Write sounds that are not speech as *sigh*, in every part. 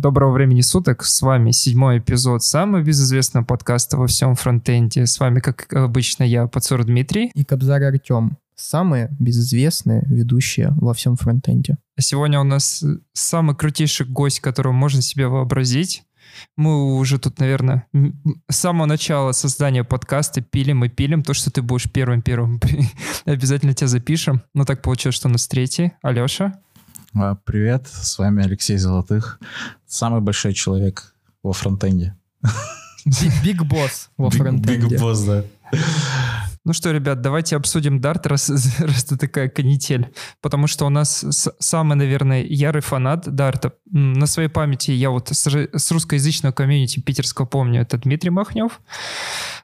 Доброго времени суток, с вами седьмой эпизод самого безызвестного подкаста во всем фронтенде. С вами, как обычно, я, Пацур Дмитрий. И Кобзар Артем. Самые безызвестные ведущие во всем фронтенде. Сегодня у нас самый крутейший гость, которого можно себе вообразить. Мы уже тут, наверное, с самого начала создания подкаста пилим и пилим то, что ты будешь первым-первым. *laughs* Обязательно тебя запишем. Но так получилось, что у нас третий. Алеша. А, привет, с вами Алексей Золотых, самый большой человек во фронтенде. Big boss во фронтенде. Big boss, да. Ну что, ребят, давайте обсудим Dart, раз, *laughs* раз это такая канитель. Потому что у нас самый, наверное, ярый фанат Dart а. На своей памяти я вот с, с русскоязычного комьюнити питерского помню. Это Дмитрий Махнев,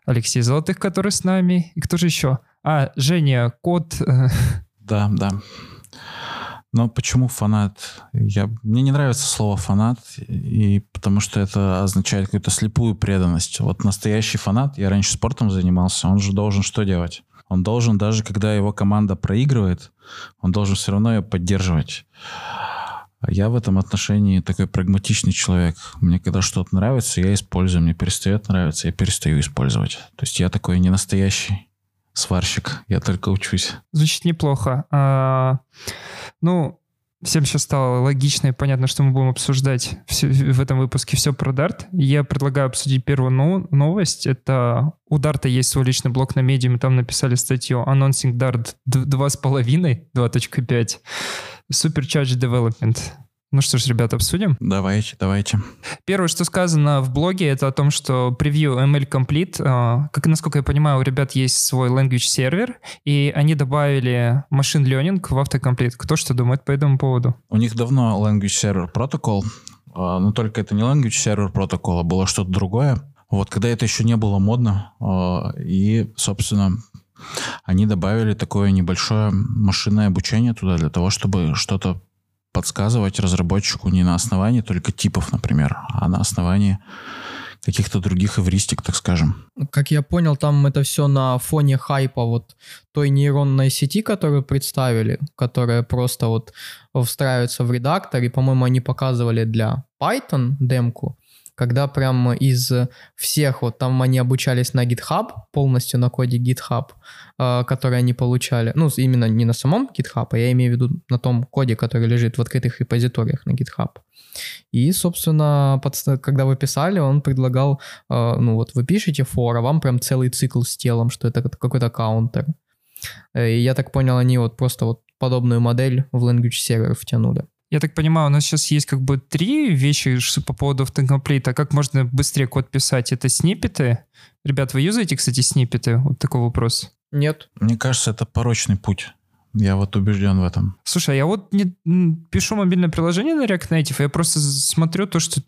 Алексей Золотых, который с нами. И кто же еще? А, Женя, кот. *laughs* Да, да. Но почему фанат? Я, мне не нравится слово фанат, и потому что это означает какую-то слепую преданность. Вот настоящий фанат, я раньше спортом занимался, он же должен что делать? Он должен, даже когда его команда проигрывает, он должен все равно ее поддерживать. Я в этом отношении такой прагматичный человек. Мне когда что-то нравится, я использую. Мне перестает нравиться, я перестаю использовать. То есть я такой не настоящий сварщик. Я только учусь. Звучит неплохо. А, ну, всем сейчас стало логично и понятно, что мы будем обсуждать все, в этом выпуске все про Dart. Я предлагаю обсудить первую но- новость. Это у Дарта есть свой личный блог на медиуме, там написали статью Announcing Dart 2.5, 2.5, Supercharge Development. Ну что ж, ребята, обсудим? Давайте, давайте. Первое, что сказано в блоге, это о том, что превью ML Complete, а, как насколько я понимаю, у ребят есть свой language сервер, и они добавили machine learning в автокомплит. Кто что думает по этому поводу? У них давно language server протокол, а, но только это не language server протокол, а было что-то другое. Вот когда это еще не было модно, а, и, собственно, они добавили такое небольшое машинное обучение туда для того, чтобы что-то подсказывать разработчику не на основании только типов, например, а на основании каких-то других эвристик, так скажем. Как я понял, там это все на фоне хайпа вот той нейронной сети, которую представили, которая просто вот встраивается в редактор, и, по-моему, они показывали для Python демку, когда прям из всех, вот там они обучались на GitHub, полностью на коде GitHub, э, который они получали, ну, именно не на самом GitHub, а я имею в виду на том коде, который лежит в открытых репозиториях на GitHub. И, собственно, под, когда вы писали, он предлагал, э, ну вот вы пишете for, а вам прям целый цикл с телом, что это какой-то каунтер. Э, и я так понял, они вот просто вот подобную модель в language server втянули. Я так понимаю, у нас сейчас есть как бы три вещи по поводу автокомплита. Как можно быстрее код писать? Это сниппеты. Ребят, вы юзаете, кстати, сниппеты? Вот такой вопрос. Нет. Мне кажется, это порочный путь. Я вот убежден в этом. Слушай, а я вот не пишу мобильное приложение на React Native, я просто смотрю то, что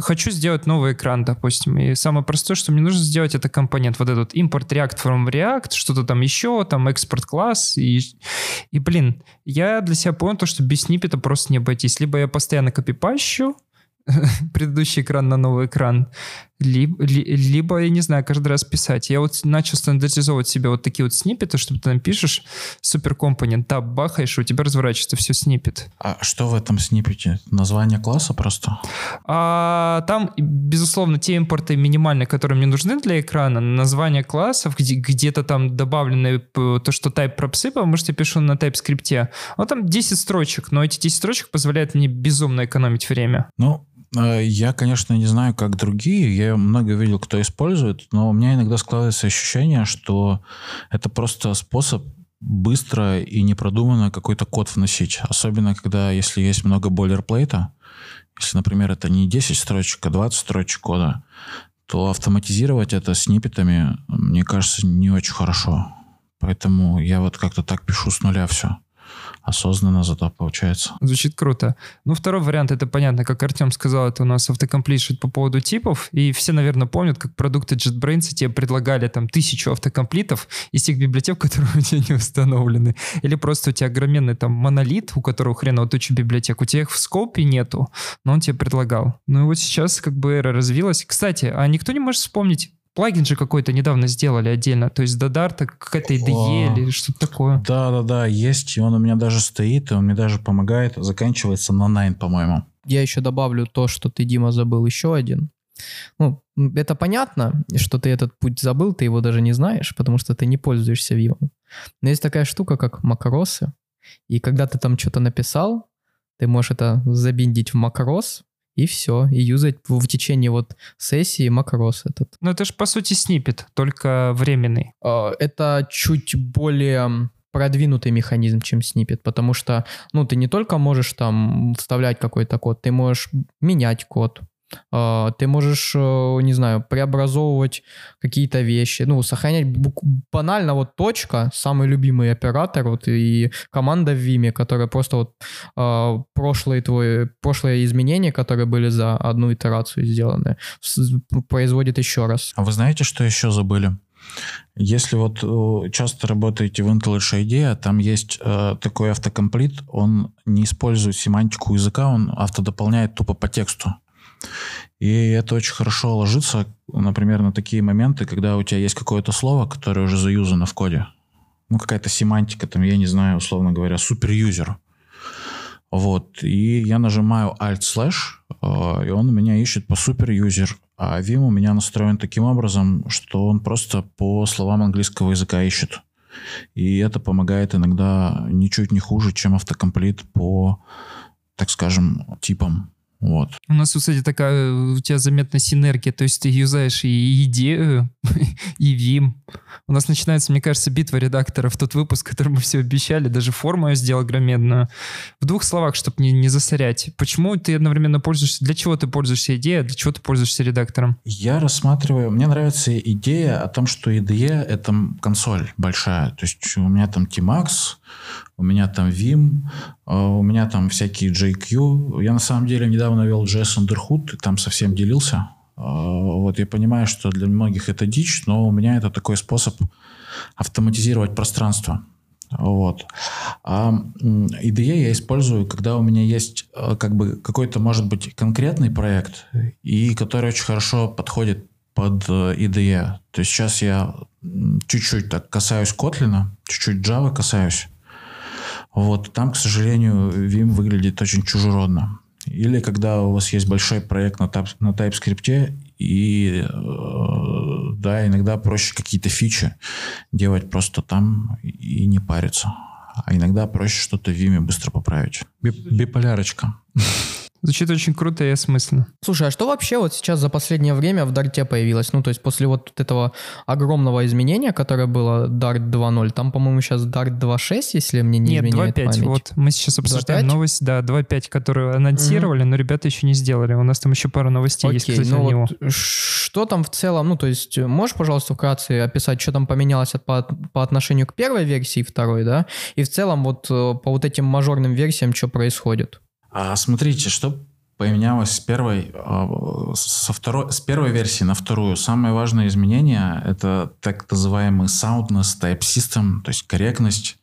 хочу сделать новый экран, допустим. И самое простое, что мне нужно сделать, это компонент. Вот этот импорт React from React, что-то там еще, там экспорт класс. И, и, блин, я для себя понял то, что без сниппета просто не обойтись. Либо я постоянно копипащу, *laughs* предыдущий экран на новый экран, либо, либо, я не знаю, каждый раз писать. Я вот начал стандартизовать себе вот такие вот сниппеты, чтобы ты напишешь суперкомпонент, таб бахаешь, и у тебя разворачивается все сниппет. А что в этом сниппете? Название класса просто? А, там, безусловно, те импорты минимальные, которые мне нужны для экрана, название классов, где, где-то там добавлены то, что type пропсы, потому что я пишу на TypeScript. Вот там 10 строчек, но эти 10 строчек позволяют мне безумно экономить время. Ну, я, конечно, не знаю, как другие. Я много видел, кто использует, но у меня иногда складывается ощущение, что это просто способ быстро и непродуманно какой-то код вносить. Особенно, когда, если есть много бойлерплейта, если, например, это не 10 строчек, а 20 строчек кода, то автоматизировать это сниппетами, мне кажется, не очень хорошо. Поэтому я вот как-то так пишу с нуля все осознанно зато получается. Звучит круто. Ну, второй вариант, это понятно, как Артем сказал, это у нас автокомплишит по поводу типов, и все, наверное, помнят, как продукты JetBrains тебе предлагали там тысячу автокомплитов из тех библиотек, которые *laughs* у тебя не установлены. Или просто у тебя огроменный там монолит, у которого хреново туча библиотек, у тебя их в скопе нету, но он тебе предлагал. Ну и вот сейчас как бы эра развилась. Кстати, а никто не может вспомнить, Плагин же какой-то недавно сделали отдельно, то есть до Дарта какая-то IDE или что-то такое. Да-да-да, есть, и он у меня даже стоит, и он мне даже помогает, заканчивается на Nine, по-моему. я еще добавлю то, что ты, Дима, забыл еще один. Ну, это понятно, что ты этот путь забыл, ты его даже не знаешь, потому что ты не пользуешься Vim. Но есть такая штука, как макросы. И когда ты там что-то написал, ты можешь это забиндить в макрос, и все, и юзать в, течение вот сессии макрос этот. Ну это же по сути снипет, только временный. А, это чуть более продвинутый механизм, чем снипет, потому что, ну, ты не только можешь там вставлять какой-то код, ты можешь менять код, ты можешь, э, не знаю, преобразовывать какие-то вещи, ну, сохранять банально вот точка, самый любимый оператор, вот и команда в Vime, которая просто вот а, прошлые твои, прошлые изменения, которые были за одну итерацию сделаны, производит еще раз. А вы знаете, что еще забыли? Если вот э, часто работаете в IntelliJ IDEA, там есть э, такой автокомплит, он не использует семантику языка, он автодополняет тупо по тексту. И это очень хорошо ложится, например, на такие моменты, когда у тебя есть какое-то слово, которое уже заюзано в коде. Ну, какая-то семантика, там, я не знаю, условно говоря, суперюзер. Вот. И я нажимаю Alt-slash, э, и он меня ищет по суперюзер. А Vim у меня настроен таким образом, что он просто по словам английского языка ищет. И это помогает иногда ничуть не хуже, чем автокомплит по, так скажем, типам. Вот. У нас, кстати, такая у тебя заметна синергия, то есть ты юзаешь и идею, и Vim. *laughs* У нас начинается, мне кажется, битва редакторов, тот выпуск, который мы все обещали, даже форму я сделал громадную. В двух словах, чтобы не, не засорять. Почему ты одновременно пользуешься, для чего ты пользуешься идеей, а для чего ты пользуешься редактором? Я рассматриваю, мне нравится идея о том, что IDE — это консоль большая. То есть у меня там Tmax, у меня там Vim, а, у меня там всякие JQ. Я на самом деле недавно вел JS Underhood, там совсем делился. А, вот я понимаю, что для многих это дичь, но у меня это такой способ автоматизировать пространство. Вот. А IDE я использую, когда у меня есть а, как бы какой-то, может быть, конкретный проект, и который очень хорошо подходит под IDE. То есть сейчас я чуть-чуть так касаюсь Kotlin, чуть-чуть Java касаюсь. Вот там, к сожалению, Vim выглядит очень чужеродно. Или когда у вас есть большой проект на, тап, на TypeScript, и э, да, иногда проще какие-то фичи делать просто там и не париться. А иногда проще что-то в Vim быстро поправить. Биполярочка. Звучит очень круто и осмысленно. Слушай, а что вообще вот сейчас за последнее время в Дарте появилось? Ну, то есть после вот этого огромного изменения, которое было Dart 2.0, там, по-моему, сейчас Dart 2.6, если мне не Нет, изменяет 2.5. память. Вот мы сейчас обсуждаем 2.5? новость, да, 2.5, которую анонсировали, но ребята еще не сделали. У нас там еще пара новостей есть, Окей, кстати, ну него. вот что там в целом, ну, то есть можешь, пожалуйста, вкратце описать, что там поменялось по, по отношению к первой версии и второй, да? И в целом вот э, по вот этим мажорным версиям что происходит? А смотрите, что поменялось с первой, э, со второй, с первой версии на вторую. Самое важное изменение — это так называемый soundness type system, то есть корректность.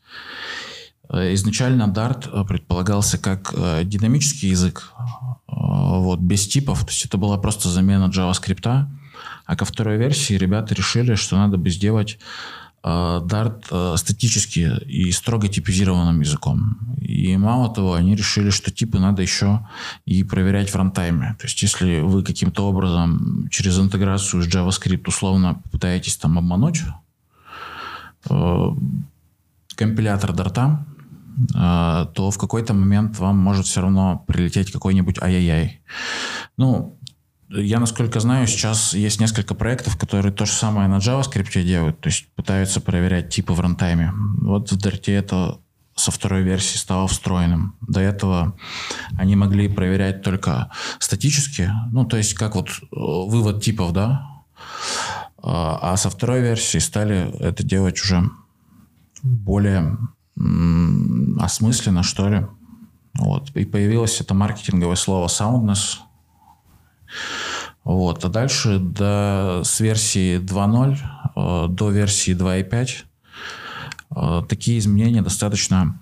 Э, Изначально Dart э, предполагался как э, динамический язык, вот, без типов, то есть это была просто замена JavaScript. А ко второй версии ребята решили, что надо бы сделать Dart э, статически и строго типизированным языком. И мало того, они решили, что типы надо еще и проверять в рантайме. То есть, если вы каким-то образом через интеграцию с JavaScript условно пытаетесь там обмануть э, компилятор э, то в какой-то момент вам может все равно прилететь какой-нибудь ай-яй-яй. Ну, я, насколько знаю, сейчас есть несколько проектов, которые то же самое на JavaScript делают, то есть пытаются проверять типы в рантайме. Вот в Dart это со второй версии стало встроенным. До этого они могли проверять только статически, ну, то есть как вот э, вывод типов, да, а а со второй версии стали это делать уже более осмысленно, что ли. Вот. И появилось это маркетинговое слово soundness. Вот. А дальше до, с версии 2.0 э, до версии 2.5 э, такие изменения достаточно,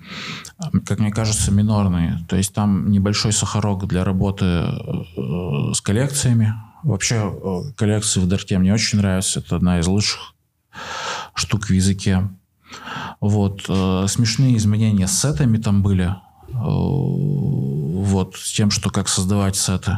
как мне кажется, минорные. То есть там небольшой сахарок для работы э, с коллекциями. Вообще коллекции в Дарте мне очень нравятся. Это одна из лучших штук в языке. Вот. Смешные изменения с сетами там были. Вот с тем, что как создавать сеты.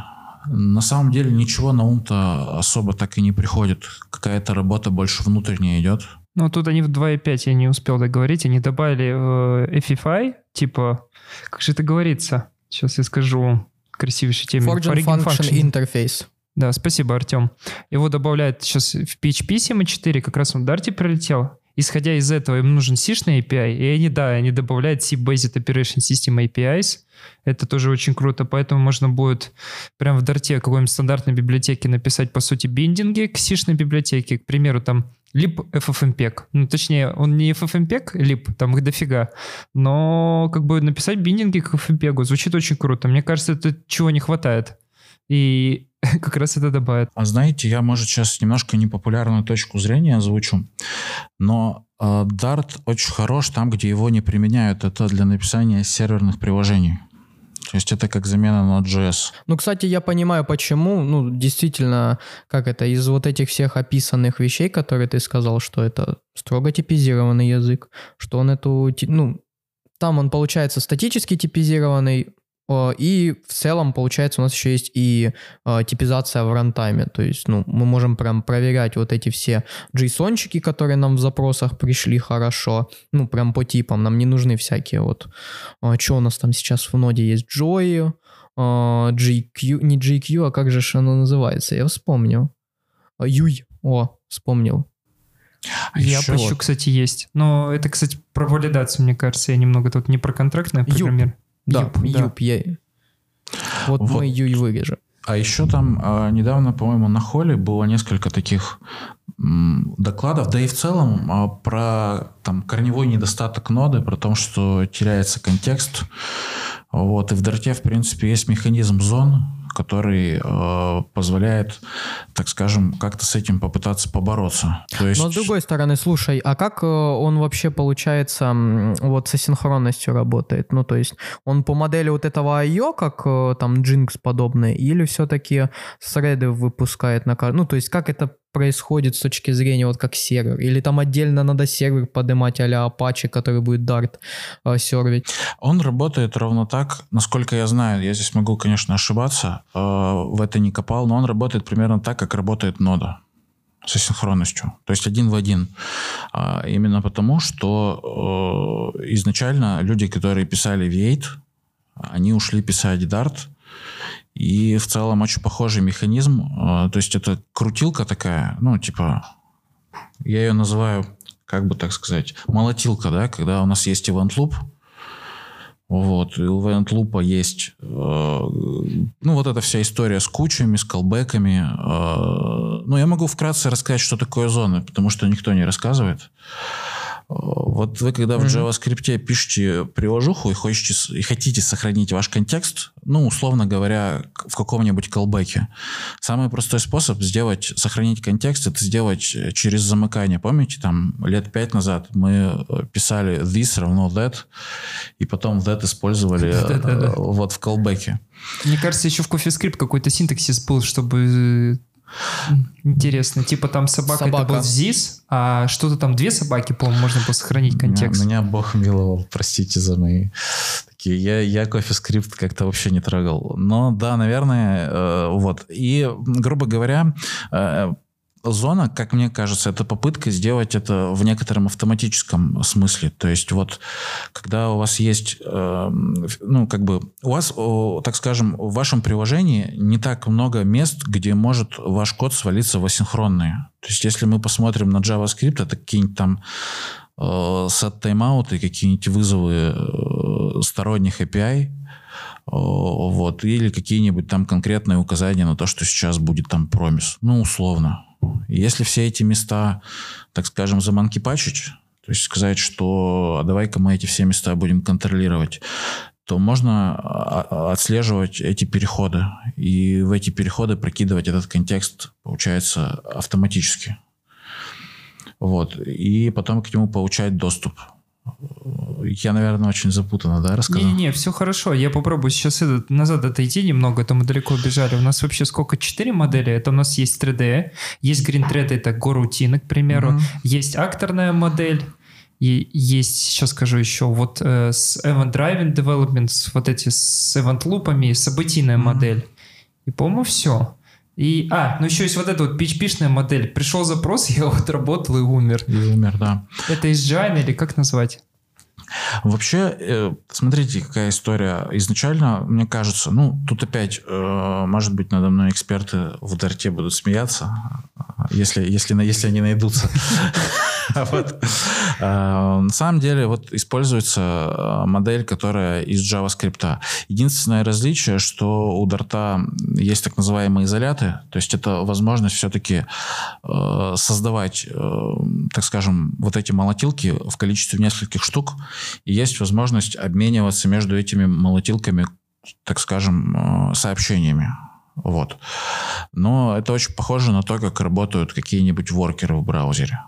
На самом деле ничего на ум-то особо так и не приходит. Какая-то работа больше внутренняя идет. Ну, тут они в 2.5, я не успел договорить, они добавили э, FFI, типа, как же это говорится? Сейчас я скажу красивейший термин. Foreign Function Interface. Да, спасибо, Артем. Его добавляют сейчас в PHP 7.4, как раз он в Dart прилетел. Исходя из этого, им нужен C-шный API, и они, да, они добавляют C-Based Operation System APIs. Это тоже очень круто, поэтому можно будет прямо в Дарте какой-нибудь стандартной библиотеке написать, по сути, биндинги к C-шной библиотеке. К примеру, там lib ffmpeg. Ну, точнее, он не ffmpeg lib, там их дофига, но как бы написать биндинги к ffmpeg звучит очень круто. Мне кажется, это чего не хватает. И *laughs* как раз это добавит. А знаете, я, может, сейчас немножко непопулярную точку зрения озвучу, но э, Dart очень хорош там, где его не применяют. Это для написания серверных приложений. То есть это как замена Node.js. Ну, кстати, я понимаю, почему. Ну, действительно, как это, из вот этих всех описанных вещей, которые ты сказал, что это строго типизированный язык, что он эту, ну, там он получается статически типизированный, и в целом, получается, у нас еще есть и э, типизация в рантайме. То есть, ну, мы можем прям проверять вот эти все JSON-чики, которые нам в запросах пришли хорошо. Ну, прям по типам. Нам не нужны всякие вот... Э, что у нас там сейчас в ноде есть? Joy, э, GQ... Не GQ, а как же оно называется? Я вспомнил. Юй. О, вспомнил. А я поищу, вот. кстати, есть. Но это, кстати, про валидацию, мне кажется. Я немного тут не про контрактное программирование. Да, Юп, Юп, я... Вот, вот мы Юй вырежем. А еще там а, недавно, по-моему, на холле было несколько таких докладов, да и в целом а, про там корневой недостаток ноды, про то, что теряется контекст. Вот, и в Дарте, в принципе, есть механизм зон, который э, позволяет, так скажем, как-то с этим попытаться побороться. То есть... Но с другой стороны, слушай, а как э, он вообще, получается, вот со синхронностью работает? Ну, то есть он по модели вот этого IO, как э, там Jinx подобное, или все-таки среды выпускает на каждый? Ну, то есть как это происходит с точки зрения вот как сервер? Или там отдельно надо сервер поднимать а-ля Apache, который будет Dart э, сервить? Он работает ровно так, насколько я знаю, я здесь могу, конечно, ошибаться, э, в это не копал, но он работает примерно так, как работает нода со синхронностью, то есть один в один. А, именно потому, что э, изначально люди, которые писали V8, они ушли писать Dart, и в целом очень похожий механизм. А, то есть это крутилка такая, ну, типа, я ее называю, как бы так сказать, молотилка, да, когда у нас есть event loop, вот, и у event loop есть, э, ну, вот эта вся история с кучами, с колбеками. Э, ну, я могу вкратце рассказать, что такое зоны, потому что никто не рассказывает. Вот вы, когда mm-hmm. в JavaScript пишете приложуху и, хочете, и хотите сохранить ваш контекст, ну, условно говоря, в каком-нибудь колбеке, самый простой способ сделать, сохранить контекст, это сделать через замыкание. Помните, там лет пять назад мы писали this равно that, и потом that использовали *laughs* э, вот в колбеке. Мне кажется, еще в CoffeeScript какой-то синтаксис был, чтобы Интересно, типа там собака, собака. это был ЗИС, а что-то там две собаки, по-моему, можно было сохранить контекст. Меня, меня бог миловал, простите за мои такие. Я, я CoffeeScript как-то вообще не трогал. Но да, наверное, э, вот. И, грубо говоря, э, зона, как мне кажется, это попытка сделать это в некотором автоматическом смысле. То есть вот, когда у вас есть, э, ну, как бы, у вас, э, так скажем, в вашем приложении не так много мест, где может ваш код свалиться в асинхронные. То есть если мы посмотрим на JavaScript, это какие-нибудь там э, set тайм-ауты, какие-нибудь вызовы э, сторонних API, вот, или какие-нибудь там конкретные указания на то, что сейчас будет там промис. Ну, условно. Если все эти места, так скажем, заманкипачить, то есть сказать, что а давай-ка мы эти все места будем контролировать, то можно а, а, отслеживать эти переходы и в эти переходы прокидывать этот контекст, получается, автоматически. Вот. И потом к нему получать доступ. Я, наверное, очень запутанно, да, рассказал? Не-не, все хорошо. Я попробую сейчас этот, назад отойти немного, это мы далеко убежали. У нас вообще сколько? Четыре модели. Это у нас есть 3D, есть Green Thread, это горутины, к примеру. Mm-hmm. Есть акторная модель, И есть, сейчас скажу еще, вот э, с Event Driving Development, с вот эти с Event лупами, событийная mm-hmm. модель. И, по-моему, все. И, а, ну еще есть вот эта вот PHP-шная модель. Пришел запрос, *laughs* я вот работал и умер. И умер, да. Это из Jane или как назвать? Вообще, э, смотрите, какая история. Изначально, мне кажется, ну, тут опять, э, может быть, надо мной эксперты в Дарте будут смеяться, если, если, если они найдутся. *laughs* А, на самом деле, вот используется э, модель, которая из JavaScript. Единственное различие, что у Дарта есть так называемые изоляты, то есть это возможность все-таки создавать, так скажем, вот эти молотилки в количестве нескольких штук, и есть возможность обмениваться между этими молотилками, так скажем, э, сообщениями. Вот. Но это очень похоже на то, как работают какие-нибудь воркеры в браузере.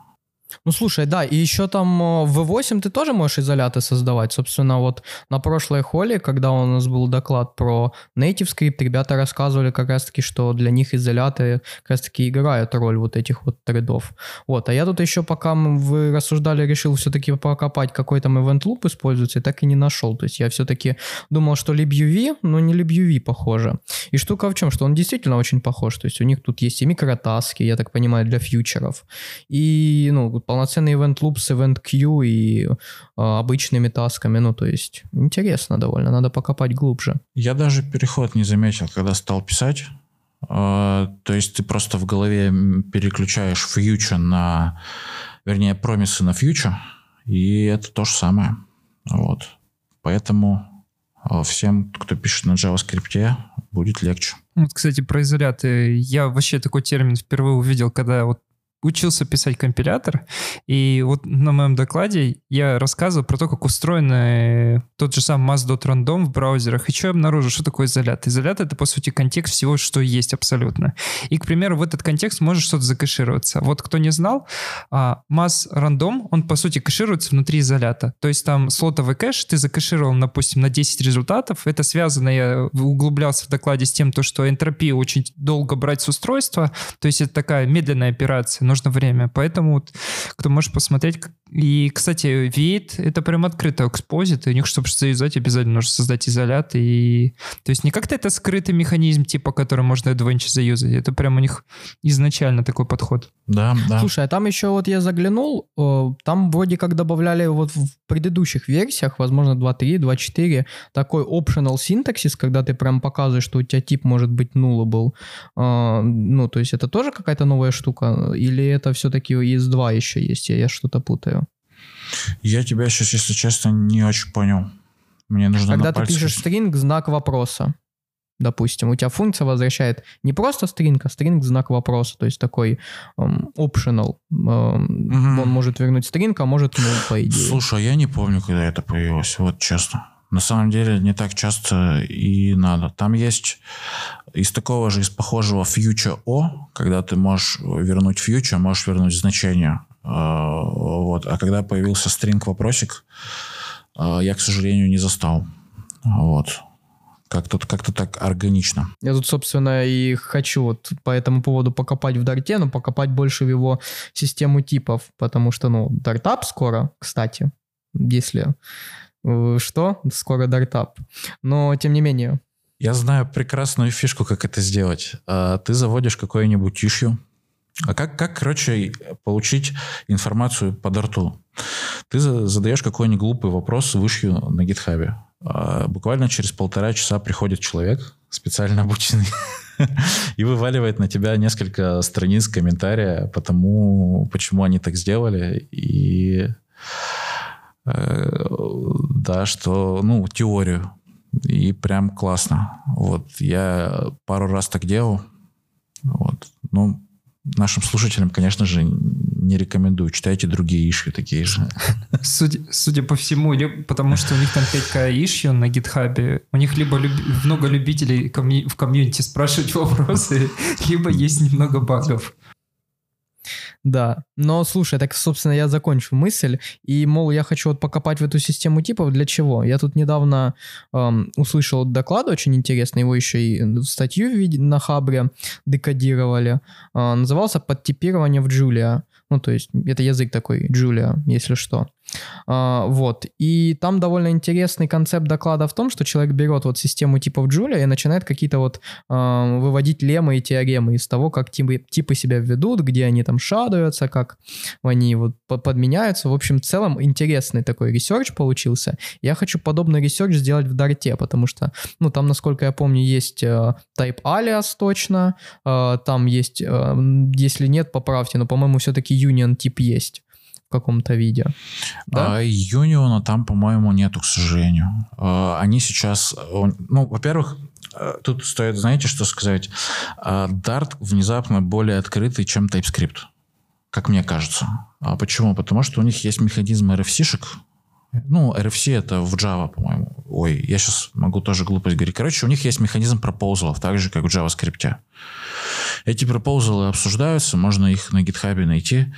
Ну, слушай, да, и еще там э, в V8 ты тоже можешь изоляты создавать. Собственно, вот на прошлой холле, когда у нас был доклад про native script, ребята рассказывали как раз-таки, что для них изоляты как раз-таки играют роль вот этих вот тредов. Вот, а я тут еще, пока вы рассуждали, решил все-таки покопать, какой там event loop используется, и так и не нашел. То есть я все-таки думал, что libuv, но не libuv похоже. И штука в чем, что он действительно очень похож. То есть у них тут есть и микротаски, я так понимаю, для фьючеров, и, ну, полноценный event loop с event queue и э, обычными тасками. Ну, то есть интересно довольно, надо покопать глубже. Я даже переход не заметил, когда стал писать. Э, то есть ты просто в голове переключаешь future на, вернее, промисы на future, и это то же самое. Вот. Поэтому э, всем, кто пишет на JavaScript, будет легче. Вот, кстати, про изоляты. Я вообще такой термин впервые увидел, когда вот учился писать компилятор, и вот на моем докладе я рассказывал про то, как устроен э, тот же самый mass.random в браузерах, и что я обнаружил, что такое изолят. Изолят — это, по сути, контекст всего, что есть абсолютно. И, к примеру, в этот контекст может что-то закэшироваться. Вот кто не знал, а, mass.random, он, по сути, кэшируется внутри изолята. То есть там слотовый кэш ты закэшировал, допустим, на 10 результатов. Это связано, я углублялся в докладе с тем, то, что энтропию очень долго брать с устройства, то есть это такая медленная операция, нужно время. Поэтому вот, кто может посмотреть. И, кстати, V8 — это прям открытый экспозит, и у них, чтобы завязать, обязательно нужно создать изолят. И... То есть не как-то это скрытый механизм, типа, который можно adventure заюзать. Это прям у них изначально такой подход. Да, да. Слушай, а там еще вот я заглянул, там вроде как добавляли вот в предыдущих версиях, возможно, 2.3, 2.4, такой optional синтаксис, когда ты прям показываешь, что у тебя тип может быть nullable. А, ну, то есть это тоже какая-то новая штука? Или или это все-таки из 2 еще есть? Я, я что-то путаю. Я тебя сейчас, если честно, не очень понял. Мне нужно Когда ты пишешь стринг, знак вопроса, допустим, у тебя функция возвращает не просто стринг, а стринг знак вопроса, то есть такой um, optional. Um, угу. Он может вернуть стринг, а может ну по идее. Слушай, я не помню, когда это появилось, вот честно. На самом деле не так часто и надо. Там есть из такого же, из похожего future O, когда ты можешь вернуть future, можешь вернуть значение. А, вот. А когда появился string вопросик, а, я, к сожалению, не застал. Вот. Как-то как так органично. Я тут, собственно, и хочу вот по этому поводу покопать в Дарте, но покопать больше в его систему типов, потому что, ну, Дартап скоро, кстати, если что? Скоро дартап. Но, тем не менее. Я знаю прекрасную фишку, как это сделать. А, ты заводишь какое-нибудь issue, а как, как, короче, получить информацию по дарту? Ты задаешь какой-нибудь глупый вопрос вышью на гитхабе. А буквально через полтора часа приходит человек, специально обученный, *laughs* и вываливает на тебя несколько страниц комментария по тому, почему они так сделали. И Э, да, что, ну, теорию. И прям классно. Вот, я пару раз так делал. Вот. Ну, нашим слушателям, конечно же, не рекомендую. Читайте другие ишью такие же. Судя, судя по всему, потому что у них там 5к ишью на гитхабе, у них либо люби, много любителей комью, в комьюнити спрашивать вопросы, *laughs* либо есть немного багов. Да, но слушай, так, собственно, я закончу мысль, и, мол, я хочу вот покопать в эту систему типов, для чего? Я тут недавно эм, услышал доклад очень интересный, его еще и статью на Хабре декодировали, э, назывался «Подтипирование в Джулия». Ну, то есть это язык такой, Julia, если что. А, вот. И там довольно интересный концепт доклада в том, что человек берет вот систему типов Julia и начинает какие-то вот а, выводить леммы и теоремы из того, как типы, типы себя ведут, где они там shadow ются, как они вот подменяются. В общем, в целом интересный такой research получился. Я хочу подобный research сделать в Dart е, потому что, ну, там, насколько я помню, есть э, type alias точно, э, там есть, э, если нет, поправьте, но, по-моему, все-таки union тип есть в каком-то виде. Да? А, Union а там, по-моему, нету, к сожалению. А, они сейчас, ну, во-первых, э, тут стоит, знаете, что сказать? А, Dart внезапно более открытый, чем TypeScript, как мне кажется. А почему? Потому что у них есть механизм RFC-шек, ну, RFC это в Java, по-моему. Ой, я сейчас могу тоже глупость говорить. Короче, у них есть механизм пропозалов, так же, как в JavaScript. Эти пропозалы обсуждаются, можно их на GitHub найти.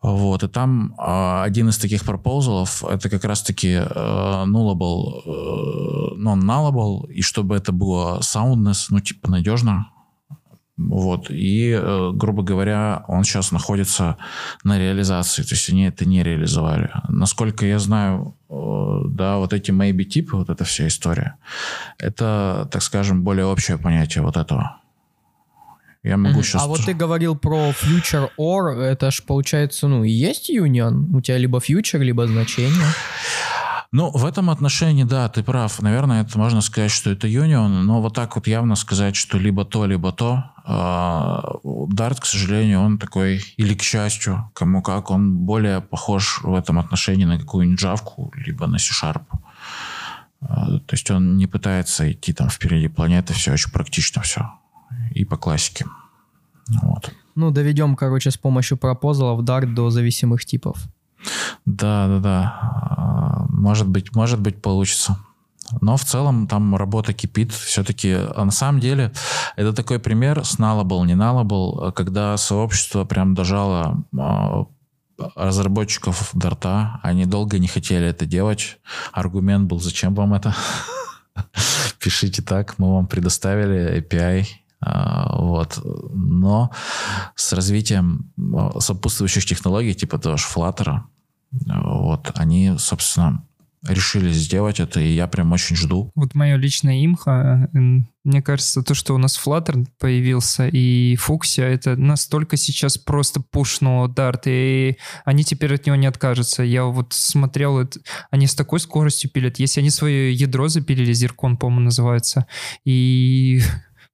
Вот, и там э, один из таких пропозалов это как раз-таки э, nullable, э, non-nullable, и чтобы это было soundness, ну, типа, надежно. Вот, и, э, грубо говоря, он сейчас находится на реализации, то есть они это не реализовали. Насколько я знаю, э, да, вот эти maybe типы, вот эта вся история, это, так скажем, более общее понятие вот этого. Я могу mm-hmm. сейчас... А вот ты говорил про future or, это ж получается, ну, есть union? У тебя либо future, либо значение? Ну, в этом отношении, да, ты прав. Наверное, это можно сказать, что это union, но вот так вот явно сказать, что либо то, либо то. Dart, к сожалению, он такой, или к счастью, кому как, он более похож в этом отношении на какую-нибудь джавку, либо на C-Sharp. А, то есть он не пытается идти там впереди планеты, все очень практично все и по классике. Вот. Ну, доведем, короче, с помощью пропозалов Dart до зависимых типов. Да, да, да. А, может быть, может быть, получится. Но в целом там работа кипит. Все-таки, а на самом деле, это такой пример с Nullable, не Nullable, когда сообщество прям дожало а, разработчиков Дарта. Они долго не хотели это делать. Аргумент был, зачем вам это? *laughs* Пишите так, мы вам предоставили API, а, вот. Но с развитием а, сопутствующих технологий, типа того же Flutter, вот, они, собственно, решили сделать это, и я прям очень жду. Вот мое личное имха, мне кажется, то, что у нас Flutter появился и Fuchsia, это настолько сейчас просто пушнуло Dart, и они теперь от него не откажутся. Я вот смотрел, это, они с такой скоростью пилят. Если они свое ядро запилили, Zircon, по-моему, называется, и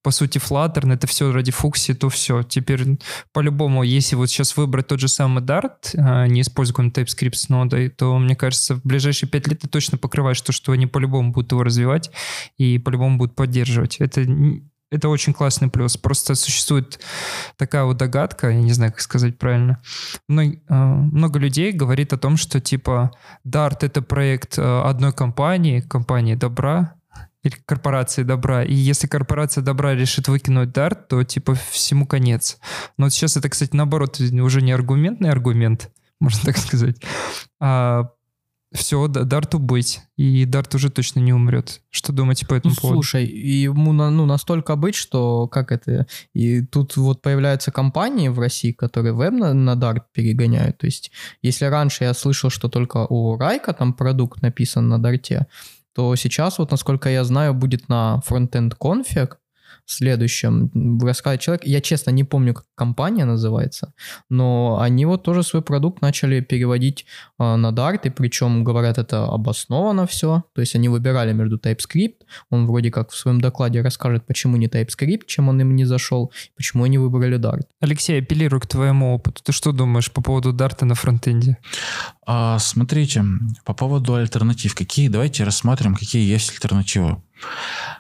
по сути, Flutter, это все ради Фукси, то все. Теперь по-любому, если вот сейчас выбрать тот же самый Dart, а, не используя TypeScript с нодой, то, мне кажется, в ближайшие пять лет ты точно покрываешь то, что они по-любому будут его развивать и по-любому будут поддерживать. Это это очень классный плюс. Просто существует такая вот догадка, я не знаю, как сказать правильно. Много, а, много людей говорит о том, что типа Dart это проект а, одной компании, компании добра, или корпорации добра. И если корпорация добра решит выкинуть дарт, то типа всему конец. Но вот сейчас это, кстати, наоборот, уже не аргументный аргумент, *laughs* можно так сказать, а все, Дарту быть. И Дарт уже точно не умрет. Что думаете по этому ну, поводу? Слушай, ему ну, настолько быть, что как это... И тут вот появляются компании в России, которые веб на, на Dart перегоняют. То есть, если раньше я слышал, что только у Райка там продукт написан на Дарте, то сейчас, вот насколько я знаю, будет на фронтенд конфиг, следующем рассказать человек. Я честно не помню, как компания называется, но они вот тоже свой продукт начали переводить э, на Dart, и причем говорят, это обосновано все. То есть они выбирали между TypeScript, он вроде как в своем докладе расскажет, почему не TypeScript, чем он им не зашел, почему они выбрали Dart. Алексей, апеллирую к твоему опыту. Ты что думаешь по поводу Dart на фронтенде? А, смотрите, по поводу альтернатив. Какие? Давайте рассмотрим, какие есть альтернативы.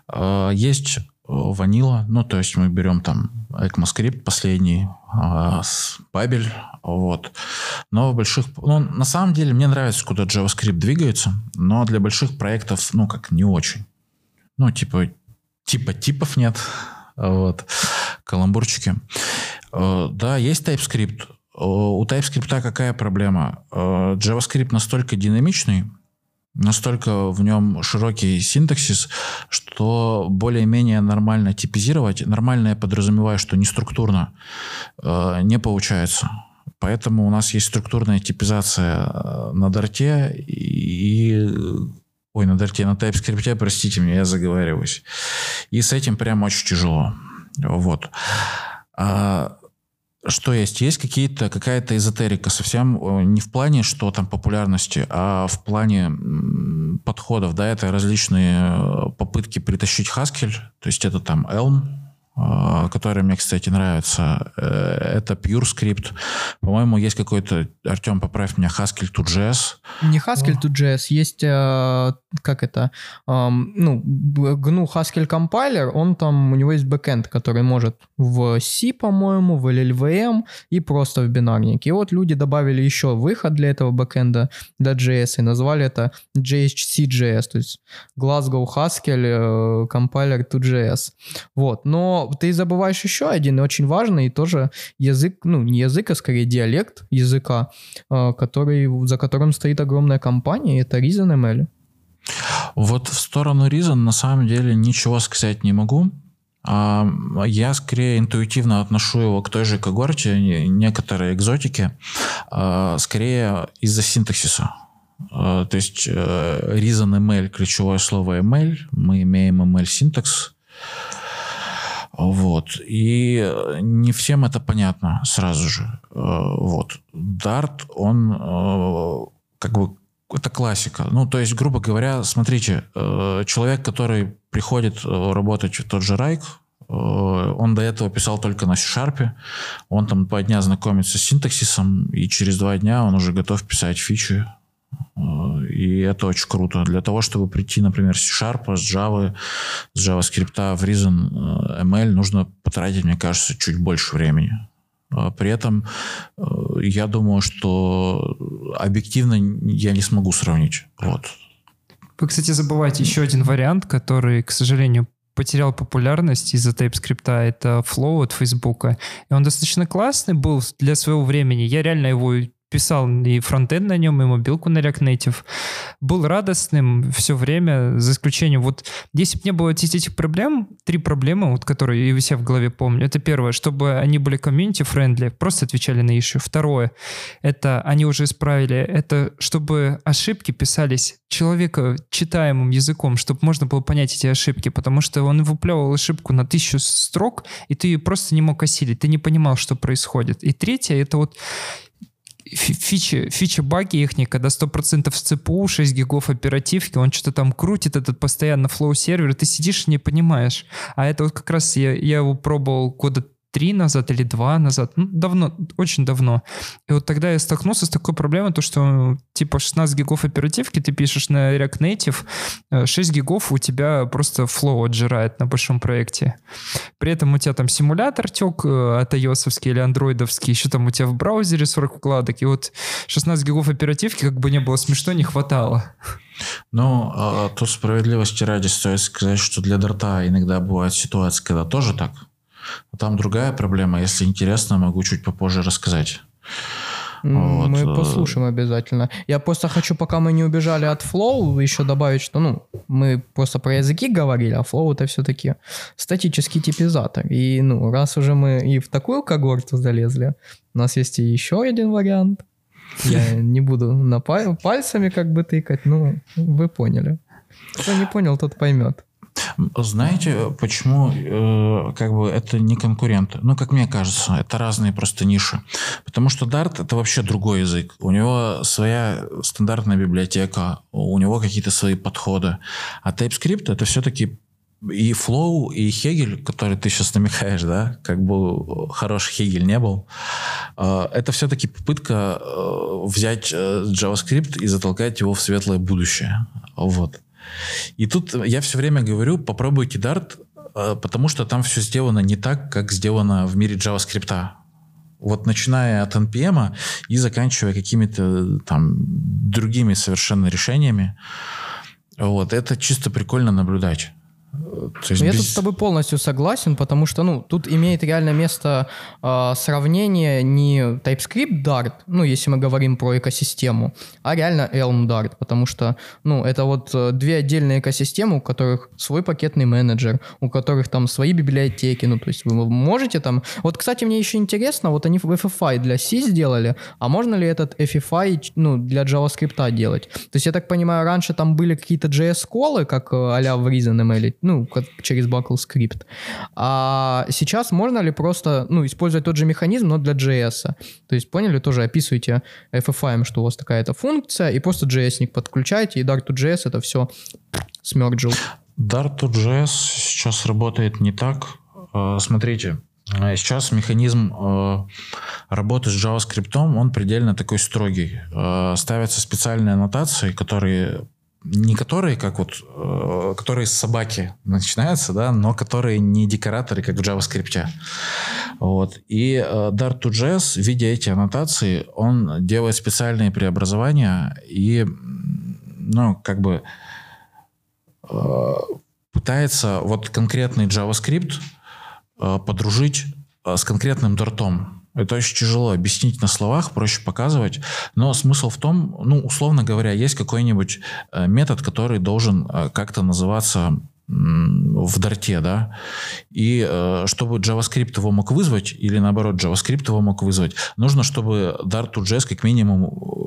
А, есть ванила, ну, то есть мы берем там ECMAScript последний, а, с Babel, вот. Но в больших... Ну, на самом деле мне нравится, куда JavaScript двигается, но для больших проектов, ну, как не очень. Ну, типа, типа типов нет, вот, каламбурчики. Э, да, есть TypeScript. У TypeScript какая проблема? Э, JavaScript настолько динамичный, настолько в нем широкий синтаксис, что более-менее нормально типизировать, нормально я подразумеваю, что не структурно, э, не получается. Поэтому у нас есть структурная типизация э, на Дарте и... Ой, на Дарте, на TypeScript, простите меня, я заговариваюсь. И с этим прям очень тяжело. Вот. А что есть? Есть какие-то, какая-то эзотерика, совсем э, не в плане, что там популярности, а в плане подходов, да, это различные э, попытки притащить Haskell, то есть это там Elm, который мне, кстати, нравится. Э, это Pure Script. По-моему, есть какой-то, Артем, поправь меня, Haskell 2.js. Не Haskell 2.js, есть, э, как это, ну, GNU Haskell Compiler, он там, у него есть бэкэнд, который может в C, по-моему, в LLVM и просто в бинарнике. И вот люди добавили еще выход для этого бэкэнда, для JS, и назвали это JHC.js, то есть Glasgow Haskell э, Compiler 2.js. Вот, но ты забываешь еще один очень важный тоже язык, ну не язык, а скорее диалект языка, э, который, за которым стоит огромная компания, это ReasonML. Вот в сторону Reason на самом деле ничего сказать не могу. А, я скорее интуитивно отношу его к той же когорте, некоторые экзотики, а, скорее из-за синтаксиса. А, то есть э, reason ML, ключевое слово ML, мы имеем ML синтакс, вот. И э, не всем это понятно сразу же. Э, вот. Dart, он э, как бы это классика. Ну, то есть, грубо говоря, смотрите, человек, который приходит работать в тот же Райк, он до этого писал только на C-Sharp, он там два дня знакомится с синтаксисом, и через два дня он уже готов писать фичи и это очень круто. Для того, чтобы прийти, например, с C-Sharp, с Java, с JavaScript в Reason ML, нужно потратить, мне кажется, чуть больше времени. А при этом э, я думаю, что объективно я не смогу сравнить. Вот. Вы, кстати, забываете еще один вариант, который, к сожалению, потерял популярность из-за TypeScript, это Flow от Facebook. И он достаточно классный был для своего времени. Я реально его писал и фронтенд на нем, и мобилку на React Native. Был радостным все время, за исключением вот, если бы не было этих проблем, три проблемы, вот, которые я у себя в голове помню. Это первое, чтобы они были community-friendly, просто отвечали на issue. Второе, это они уже исправили, это чтобы ошибки писались человека читаемым языком, чтобы можно было понять эти ошибки, потому что он выплевывал ошибку на тысячу строк, и ты ее просто не мог осилить, ты не понимал, что происходит. И третье, это вот фичи, фичи баги их, когда 100% в ЦПУ, 6 гигов оперативки, он что-то там крутит, этот постоянно флоу сервер, ты сидишь и не понимаешь. А это вот как раз я, я его пробовал года три назад или два назад, ну, давно, очень давно. И вот тогда я столкнулся с такой проблемой, то, что типа 16 гигов оперативки ты пишешь на React Native, 6 э, гигов у тебя просто флоу отжирает на большом проекте. При этом у тебя там симулятор тек э, от ios или андроидовский, еще там у тебя в браузере 40 вкладок, и вот 16 гигов оперативки, как бы не было смешно, не хватало. Ну, а тут справедливости ради стоит сказать, что для Дарта иногда бывает ситуация, когда тоже так. Там другая проблема. Если интересно, могу чуть попозже рассказать. Вот. Мы э, послушаем обязательно. Я просто хочу, пока мы не убежали от Flow, еще добавить, что ну, мы просто про языки говорили, а Flow это все-таки статический типизатор. И ну, раз уже мы и в такую когорту залезли, у нас есть и еще один вариант. Я *laughs* не буду на пальцами как бы тыкать, ну, вы поняли. Кто не понял, тот поймет. Знаете, почему э, как бы это не конкуренты? Ну, как мне кажется, это разные просто ниши. Потому что Dart это вообще другой язык. У него своя стандартная библиотека, у него какие-то свои подходы. А TypeScript это все-таки и Flow, и Хегель, который ты сейчас намекаешь, да, как бы хороший Хегель не был, э, это все-таки попытка э, взять э, JavaScript и затолкать его в светлое будущее. Вот. И тут я все время говорю, попробуйте Dart, э, потому что там все сделано не так, как сделано в мире JavaScript. Вот начиная от NPM и заканчивая какими-то там другими совершенно решениями. Вот, это чисто прикольно наблюдать. То есть Ну, я без- тут с тобой полностью согласен, потому что, ну, тут имеет реально место э, сравнение не TypeScript Dart, ну, если мы говорим про экосистему, а реально Elm Dart, потому что, ну, это вот э, две отдельные экосистемы, у которых свой пакетный менеджер, у которых там свои библиотеки, ну, то есть вы можете там... Вот, кстати, мне еще интересно, вот они FFI для C сделали, а можно ли этот FFI, ну, для JavaScript делать? То есть, я так понимаю, раньше там были какие-то JS-колы, как э, а-ля в ReasonML, ну, как через Buckle скрипт. А сейчас можно ли просто, ну, использовать тот же механизм, но для JS? То есть, поняли, тоже описываете FFI, что у вас такая-то функция, и просто JS-ник подключаете, и Dart2JS это все смерджил. Dart2JS сейчас работает не так. Э, Смотрите, э, сейчас механизм э, работы с JavaScript, он предельно такой строгий. Ставятся специальные аннотации, которые не которые, как вот, э, которые с собаки начинаются, да, но которые не декораторы, как в JavaScript. Вот. И э, Dart2JS, видя эти аннотации, он делает специальные преобразования и, ну, как бы э, пытается вот конкретный JavaScript э, подружить э, с конкретным дартом. Это очень тяжело объяснить на словах, проще показывать. Но смысл в том, ну, условно говоря, есть какой-нибудь э, метод, который должен э, как-то называться в дарте, да, и э, чтобы JavaScript его мог вызвать, или наоборот, JavaScript его мог вызвать, нужно, чтобы Dart2JS как минимум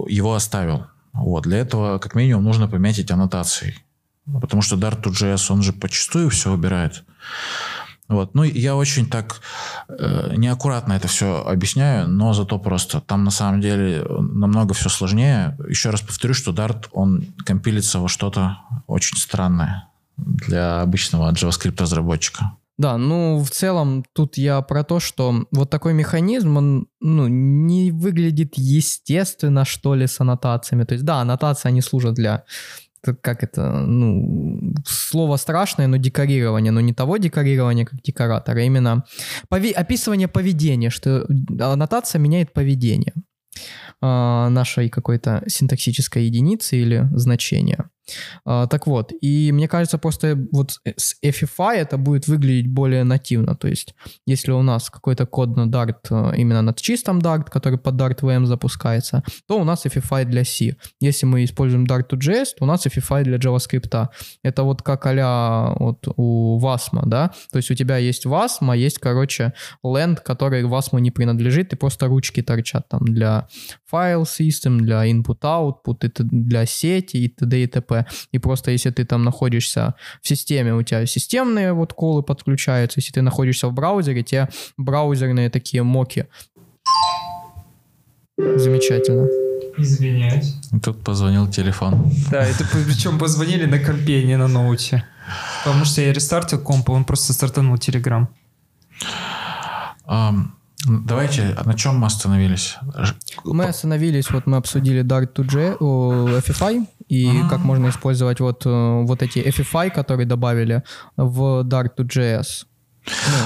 его оставил. Вот. Для этого как минимум нужно пометить аннотации. Потому что Dart2JS, он же почастую все убирает. Вот. Ну, я очень так э, неаккуратно это все объясняю, но зато просто. Там на самом деле намного все сложнее. Еще раз повторю, что Dart, он компилится во что-то очень странное для обычного JavaScript-разработчика. Да, ну, в целом, тут я про то, что вот такой механизм, он, ну, не выглядит естественно, что ли, с аннотациями. То есть, да, аннотации, они служат для как это, ну, слово страшное, но декорирование, но не того декорирования, как декоратор, а именно пове- описывание поведения, что аннотация меняет поведение а, нашей какой-то синтаксической единицы или значения. А, так вот, и мне кажется, просто вот с FFI это будет выглядеть более нативно. То есть, если у нас какой-то код на Dart, э, именно на чистом Dart, который под Dart VM запускается, то у нас FFI для C. Если мы используем Dart2JS, то у нас FFI для JavaScript. Это вот как а вот у Wasm, да? То есть у тебя есть Wasm, а есть, короче, land, который Wasm не принадлежит, и просто ручки торчат там для файл system, для input-output, для сети и т.д. и т.п. И просто если ты там находишься в системе, у тебя системные вот колы подключаются, если ты находишься в браузере, те браузерные такие моки. Замечательно. Извиняюсь. И тут позвонил телефон. Да, это причем позвонили на компе, не на ноуте. Потому что я рестартил комп, он просто стартанул Telegram. Ам, давайте, а на чем мы остановились? Мы остановились, вот мы обсудили Dart2J, о, FFI, и Ага. как можно использовать вот, э, вот эти FFI, которые добавили в Dart2JS.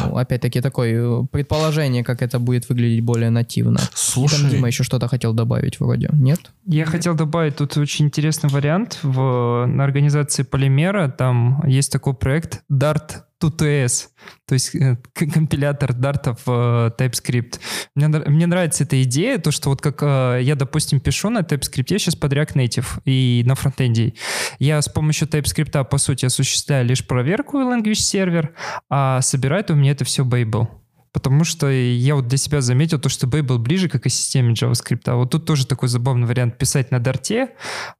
Ну, опять-таки, такое э, предположение, как это будет выглядеть более нативно. И там Слушай, Дима еще что-то хотел добавить вроде, нет? Я хотел добавить тут очень интересный вариант. В, на организации Полимера там есть такой проект Dart 2TS, то есть э, компилятор Dart в э, TypeScript. Мне, мне нравится эта идея, то, что вот как э, я, допустим, пишу на TypeScript, я сейчас под React Native и на фронтенде. Я с помощью TypeScript, по сути, осуществляю лишь проверку в language сервер, а собирает у меня это все Babel. Потому что я вот для себя заметил то, что Babel ближе к экосистеме JavaScript. А вот тут тоже такой забавный вариант писать на Dart,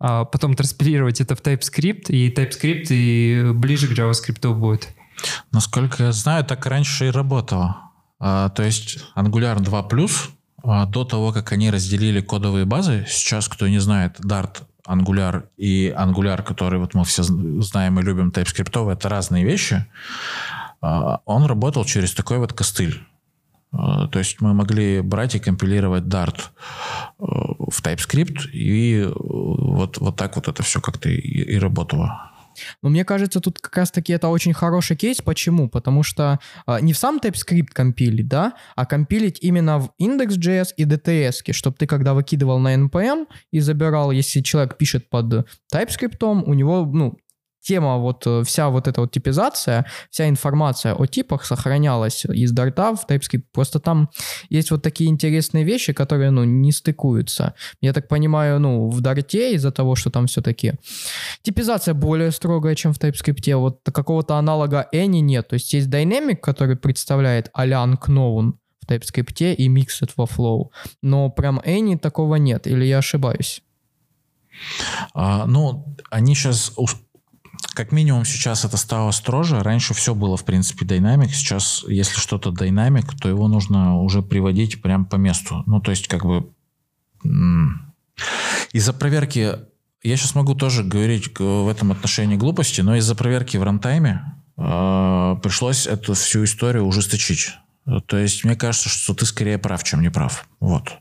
а потом транспилировать это в TypeScript, и TypeScript и ближе к JavaScript будет. Насколько я знаю, так раньше и работало. А, то есть Angular 2+, а, до того, как они разделили кодовые базы, сейчас, кто не знает, Dart, Angular и Angular, который вот мы все зн- знаем и любим, TypeScript, это разные вещи, а, он работал через такой вот костыль. А, То есть мы могли брать и компилировать Dart э, в TypeScript, и вот, вот так вот это все как-то и, и работало. Но мне кажется, тут как раз-таки это очень хороший кейс. Почему? Потому что а, не в сам TypeScript компилить, да, а компилить именно в index.js и DTS, чтобы ты когда выкидывал на NPM и забирал, если человек пишет под TypeScript, у него, ну, тема вот э, вся вот эта вот типизация, вся информация о типах сохранялась из Дарта в TypeScript. Просто там есть вот такие интересные вещи, которые, ну, не стыкуются. Я так понимаю, ну, в Дарте из-за того, что там все-таки типизация более строгая, чем в TypeScript. Вот какого-то аналога Any нет. То есть есть Dynamic, который представляет а-ля unknown, в TypeScript и Mixed во Flow. Но прям Any такого нет, или я ошибаюсь? А, ну, они сейчас как минимум сейчас это стало строже. Раньше все было, в принципе, динамик. Сейчас, если что-то динамик, то его нужно уже приводить прям по месту. Ну, то есть, как бы... Из-за проверки... Я сейчас могу тоже говорить в этом отношении глупости, но из-за проверки в рантайме э, пришлось эту всю историю ужесточить. То есть мне кажется, что ты скорее прав, чем не прав. Вот.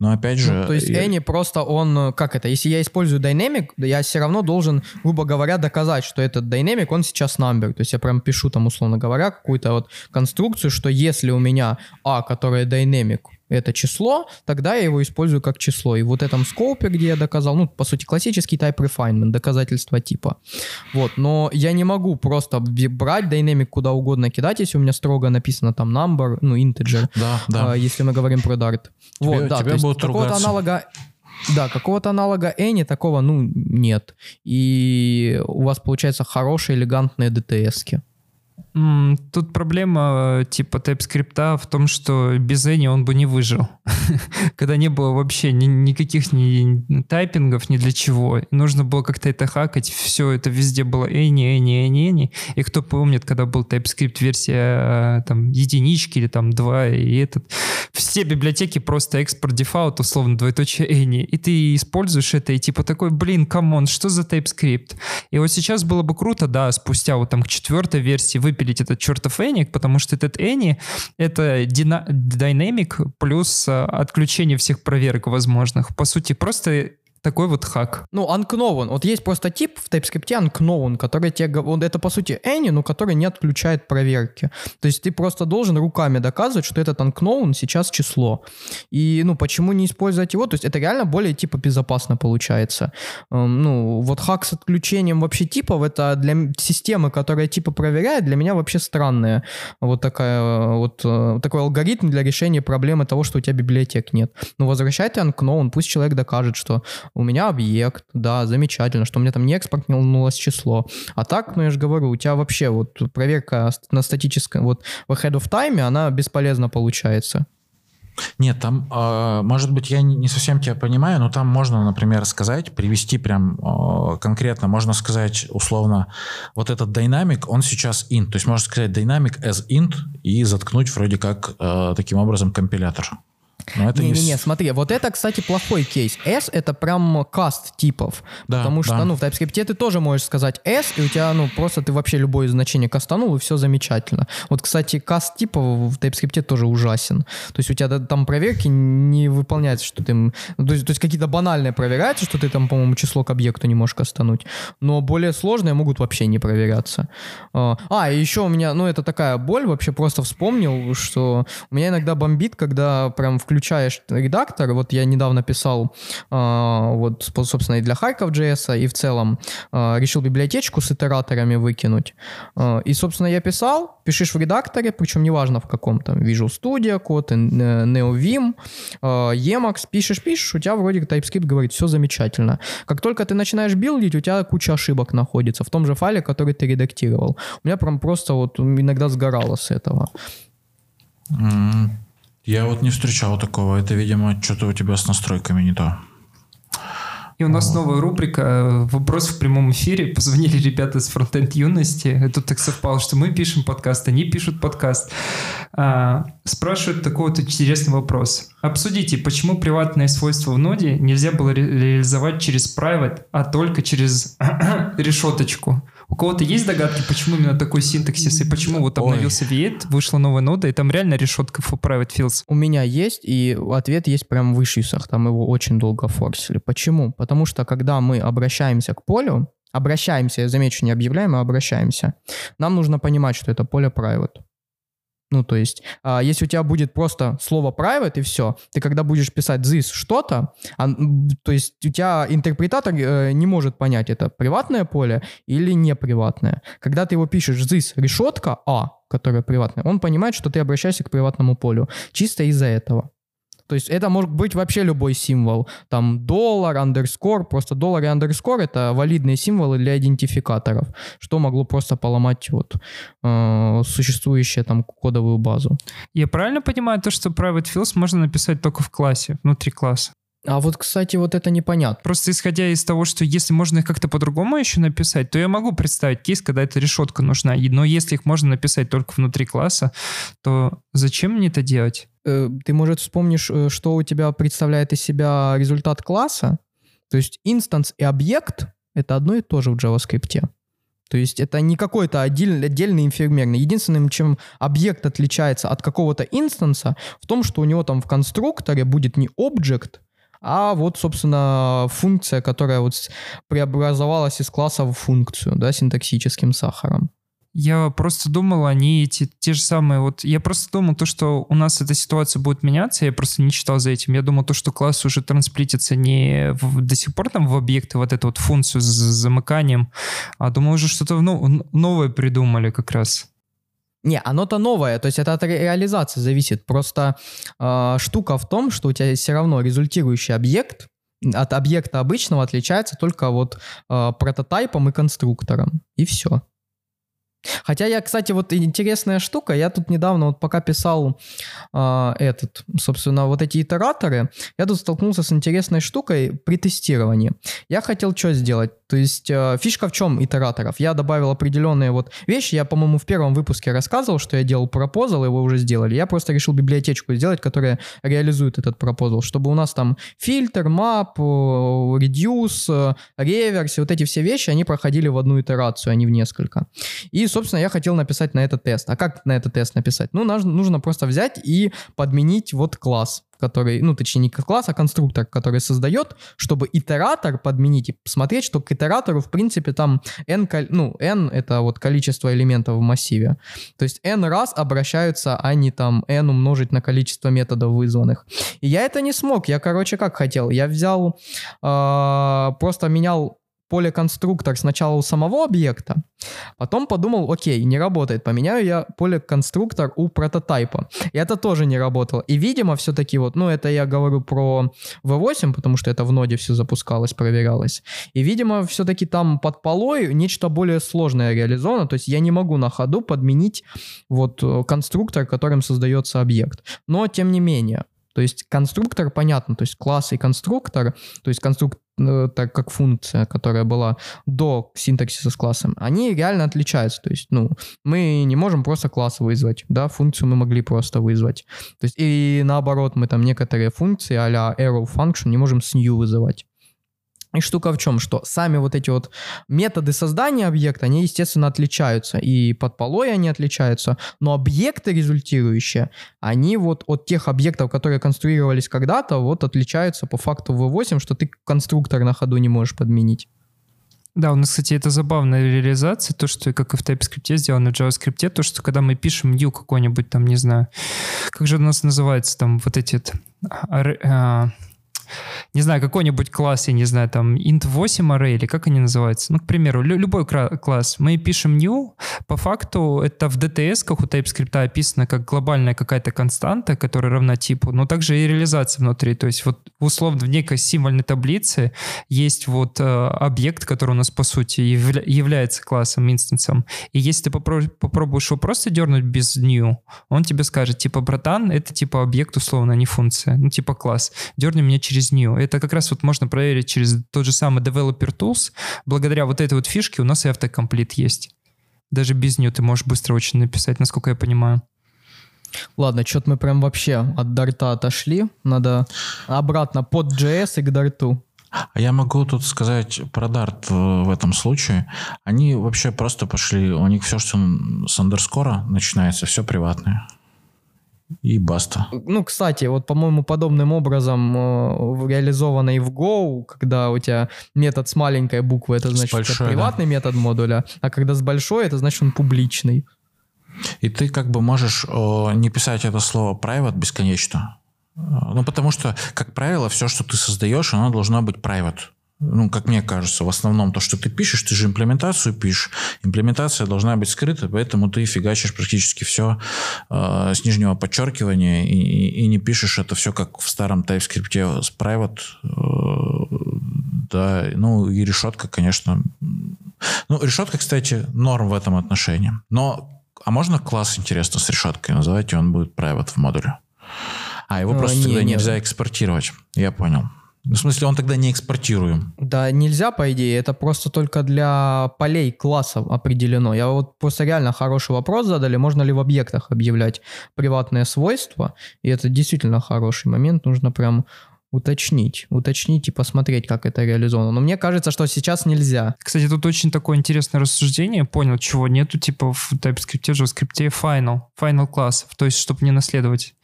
Но опять же... Ну, то есть Any просто он, как это, если я использую Dynamic, я все равно должен, грубо говоря, доказать, что этот Dynamic, он сейчас number. То есть я прям пишу там, условно говоря, какую-то вот конструкцию, что если у меня А, которая Dynamic, это число, тогда я его использую как число. И вот этом скопе, где я доказал, ну, по сути, классический type refinement, доказательство типа. Вот, но я не могу просто брать динамик куда угодно кидать, если у меня строго написано там number, ну, integer, *laughs* да, да. А, если мы говорим про Dart. Тебе, вот, да, тебе то есть какого-то аналога да, какого-то аналога Any такого, ну, нет. И у вас, получается, хорошие, элегантные DTS-ки. Тут проблема типа TypeScript в том, что без Any он бы не выжил. *laughs* Когда не было вообще ни, никаких ни тайпингов, ни для чего. Нужно было как-то это хакать. Все это везде было Any, Any, Any, Any. И кто помнит, когда был TypeScript версия там единички или там два, и этот... Все библиотеки просто export default, условно, двоеточие Any. И ты используешь это, и типа такой, блин, come on, что за TypeScript? И вот сейчас было бы круто, да, спустя вот там к четвертой версии выпилить этот чертов Эник, потому что этот Эни — это динамик плюс э, отключение всех проверок возможных. По сути, просто такой вот хак. Ну, unknown. Вот есть просто тип в TypeScript unknown, который тебе... Вот это, по сути, any, но который не отключает проверки. То есть ты просто должен руками доказывать, что этот unknown сейчас число. И, ну, почему не использовать его? То есть это реально более, типа, безопасно получается. Эм, ну, вот хак с отключением вообще типов, это для системы, которая типа проверяет, для меня вообще странная. Вот такая вот э, такой алгоритм для решения проблемы того, что у тебя библиотек нет. Ну, возвращай ты unknown, пусть человек докажет, что у меня объект, да, замечательно, что у меня там не экспортнулось число. А так, ну я же говорю, у тебя вообще вот проверка на статическом, вот в ahead of time, она бесполезна получается. Нет, там, э, может быть, я не совсем тебя понимаю, но там можно, например, сказать, привести прям э, конкретно, можно сказать условно, вот этот динамик, он сейчас int, то есть можно сказать динамик as int и заткнуть вроде как э, таким образом компилятор. Не-не-не, не... смотри, вот это, кстати, плохой кейс. S — это прям каст типов. Да, потому что, да. ну, в TypeScript ты тоже можешь сказать S, и у тебя, ну, просто ты вообще любое значение кастанул, и все замечательно. Вот, кстати, каст типов в TypeScript тоже ужасен. То есть у тебя там проверки не выполняются, что ты... Ну, то есть, то есть какие-то банальные проверяются, что ты там, по-моему, число к объекту не можешь кастануть. Но более сложные могут вообще не проверяться. А, а и еще у меня, ну, это такая боль, вообще просто вспомнил, что у меня иногда бомбит, когда прям включаю включаешь редактор, вот я недавно писал, э, вот, собственно, и для Харьков JS, и в целом э, решил библиотечку с итераторами выкинуть. И, собственно, я писал, пишешь в редакторе, причем неважно в каком там, Visual Studio, код, NeoVim, э, Emacs, пишешь, пишешь, у тебя вроде TypeScript говорит, все замечательно. Как только ты начинаешь билдить, у тебя куча ошибок находится в том же файле, который ты редактировал. У меня прям просто вот иногда сгорало с этого. Я вот не встречал такого. Это, видимо, что-то у тебя с настройками не то. И у нас новая рубрика «Вопрос в прямом эфире». Позвонили ребята с фронтенд юности. Тут так совпало, что мы пишем подкаст, они пишут подкаст. А, спрашивают такой вот интересный вопрос. Обсудите, почему приватные свойства в ноде нельзя было ре- реализовать через private, а только через *clears throat* решеточку? У кого-то есть догадки, почему именно такой синтаксис, и почему вот обновился V8, вышла новая нода, и там реально решетка for private fields? У меня есть, и ответ есть прям в ишьюсах, там его очень долго форсили. Почему? Потому что когда мы обращаемся к полю, обращаемся, я замечу, не объявляем, а обращаемся, нам нужно понимать, что это поле private. Ну, то есть, а, если у тебя будет просто слово private и все, ты когда будешь писать this что-то, то есть у тебя интерпретатор э, не может понять, это приватное поле или не приватное. Когда ты его пишешь this решетка а, которая приватная, он понимает, что ты обращаешься к приватному полю. Чисто из-за этого. То есть это может быть вообще любой символ. Там доллар, андерскор, просто доллар и андерскор это валидные символы для идентификаторов, что могло просто поломать вот э, существующую там кодовую базу. Я правильно понимаю то, что private fields можно написать только в классе, внутри класса? А вот, кстати, вот это непонятно. Просто исходя из того, что если можно их как-то по-другому еще написать, то я могу представить кейс, когда эта решетка нужна. Но если их можно написать только внутри класса, то зачем мне это делать? Э, ты, может, вспомнишь, э, что у тебя представляет из себя результат класса? То есть инстанс и объект — это одно и то же в JavaScript. То есть это не какой-то отдельный, отдельный инфермерный. Единственным, чем объект отличается от какого-то инстанса, в том, что у него там в конструкторе будет не объект, а вот, собственно, функция, которая вот преобразовалась из класса в функцию, да, синтаксическим сахаром. Я просто думал, они эти те же самые. Вот я просто думал, то, что у нас эта ситуация будет меняться, я просто не читал за этим. Я думал, то, что класс уже трансплитится не в, до сих пор там в объекты, вот эту вот функцию с замыканием, а думал, уже что-то новое придумали как раз. Не, оно-то новое, то есть это от реализации зависит. Просто э, штука в том, что у тебя все равно результирующий объект от объекта обычного отличается только вот э, прототипом и конструктором. И все. Хотя я, кстати, вот интересная штука, я тут недавно вот пока писал э, этот, собственно, вот эти итераторы, я тут столкнулся с интересной штукой при тестировании. Я хотел что сделать? То есть э, фишка в чем итераторов? Я добавил определенные вот вещи, я, по-моему, в первом выпуске рассказывал, что я делал пропозал, его уже сделали. Я просто решил библиотечку сделать, которая реализует этот пропозал, чтобы у нас там фильтр, мап, reduce, реверс, вот эти все вещи, они проходили в одну итерацию, а не в несколько. И, собственно, я хотел написать на этот тест. А как на этот тест написать? Ну, нужно просто взять и подменить вот класс который, ну, точнее, не класс, а конструктор, который создает, чтобы итератор подменить и посмотреть, что к итератору, в принципе, там n, ну, n — это вот количество элементов в массиве. То есть n раз обращаются, а не там n умножить на количество методов вызванных. И я это не смог. Я, короче, как хотел. Я взял, э, просто менял поле конструктор сначала у самого объекта, потом подумал, окей, не работает, поменяю я поле конструктор у прототипа. И это тоже не работало. И, видимо, все-таки вот, ну, это я говорю про V8, потому что это в ноде все запускалось, проверялось. И, видимо, все-таки там под полой нечто более сложное реализовано, то есть я не могу на ходу подменить вот э, конструктор, которым создается объект. Но, тем не менее, то есть конструктор, понятно, то есть класс и конструктор, то есть конструктор э, так как функция, которая была до синтаксиса с классом, они реально отличаются. То есть, ну, мы не можем просто класс вызвать, да, функцию мы могли просто вызвать. То есть, и наоборот, мы там некоторые функции а-ля arrow function не можем с new вызывать. И штука в чем, что сами вот эти вот методы создания объекта, они, естественно, отличаются. И под полой они отличаются. Но объекты результирующие, они вот от тех объектов, которые конструировались когда-то, вот отличаются по факту V8, что ты конструктор на ходу не можешь подменить. Да, у нас, кстати, это забавная реализация, то, что как и в TypeScript сделано в JavaScript, то, что когда мы пишем new какой-нибудь там, не знаю, как же у нас называется там вот эти а, не знаю, какой-нибудь класс, я не знаю, там int 8 array или как они называются. Ну, к примеру, лю- любой класс. Мы пишем new, по факту это в DTS, как у TypeScript описано, как глобальная какая-то константа, которая равна типу, но также и реализация внутри. То есть вот условно в некой символьной таблице есть вот э, объект, который у нас по сути явля- является классом, инстансом. И если ты попро- попробуешь его просто дернуть без new, он тебе скажет, типа, братан, это типа объект условно, а не функция. Ну, типа класс. Дерни меня через через нее. Это как раз вот можно проверить через тот же самый Developer Tools. Благодаря вот этой вот фишке у нас и автокомплит есть. Даже без нее ты можешь быстро очень написать, насколько я понимаю. Ладно, что-то мы прям вообще от дарта отошли. Надо обратно под JS и к дарту. А я могу тут сказать про Dart в этом случае. Они вообще просто пошли, у них все, что с андерскора начинается, все приватное и баста. Ну, кстати, вот, по-моему, подобным образом э, реализовано и в Go, когда у тебя метод с маленькой буквы, это значит большой, это приватный да. метод модуля, а когда с большой, это значит он публичный. И ты как бы можешь э, не писать это слово private бесконечно. Э, ну, потому что, как правило, все, что ты создаешь, оно должно быть private ну, как мне кажется, в основном то, что ты пишешь, ты же имплементацию пишешь. Имплементация должна быть скрыта, поэтому ты фигачишь практически все э, с нижнего подчеркивания и, и, и не пишешь это все как в старом TypeScript с private. Э, да, ну и решетка, конечно. Ну, решетка, кстати, норм в этом отношении. Но, а можно класс, интересно, с решеткой называть, и он будет private в модуле? А, его а, просто не, тогда не, нельзя экспортировать. Я понял. В смысле, он тогда не экспортируем? Да, нельзя, по идее. Это просто только для полей классов определено. Я вот просто реально хороший вопрос задали. Можно ли в объектах объявлять приватные свойства? И это действительно хороший момент. Нужно прям уточнить, уточнить и посмотреть, как это реализовано. Но мне кажется, что сейчас нельзя. Кстати, тут очень такое интересное рассуждение. Понял, чего нету типа в TypeScript, JavaScript final, final классов, то есть чтобы не наследовать.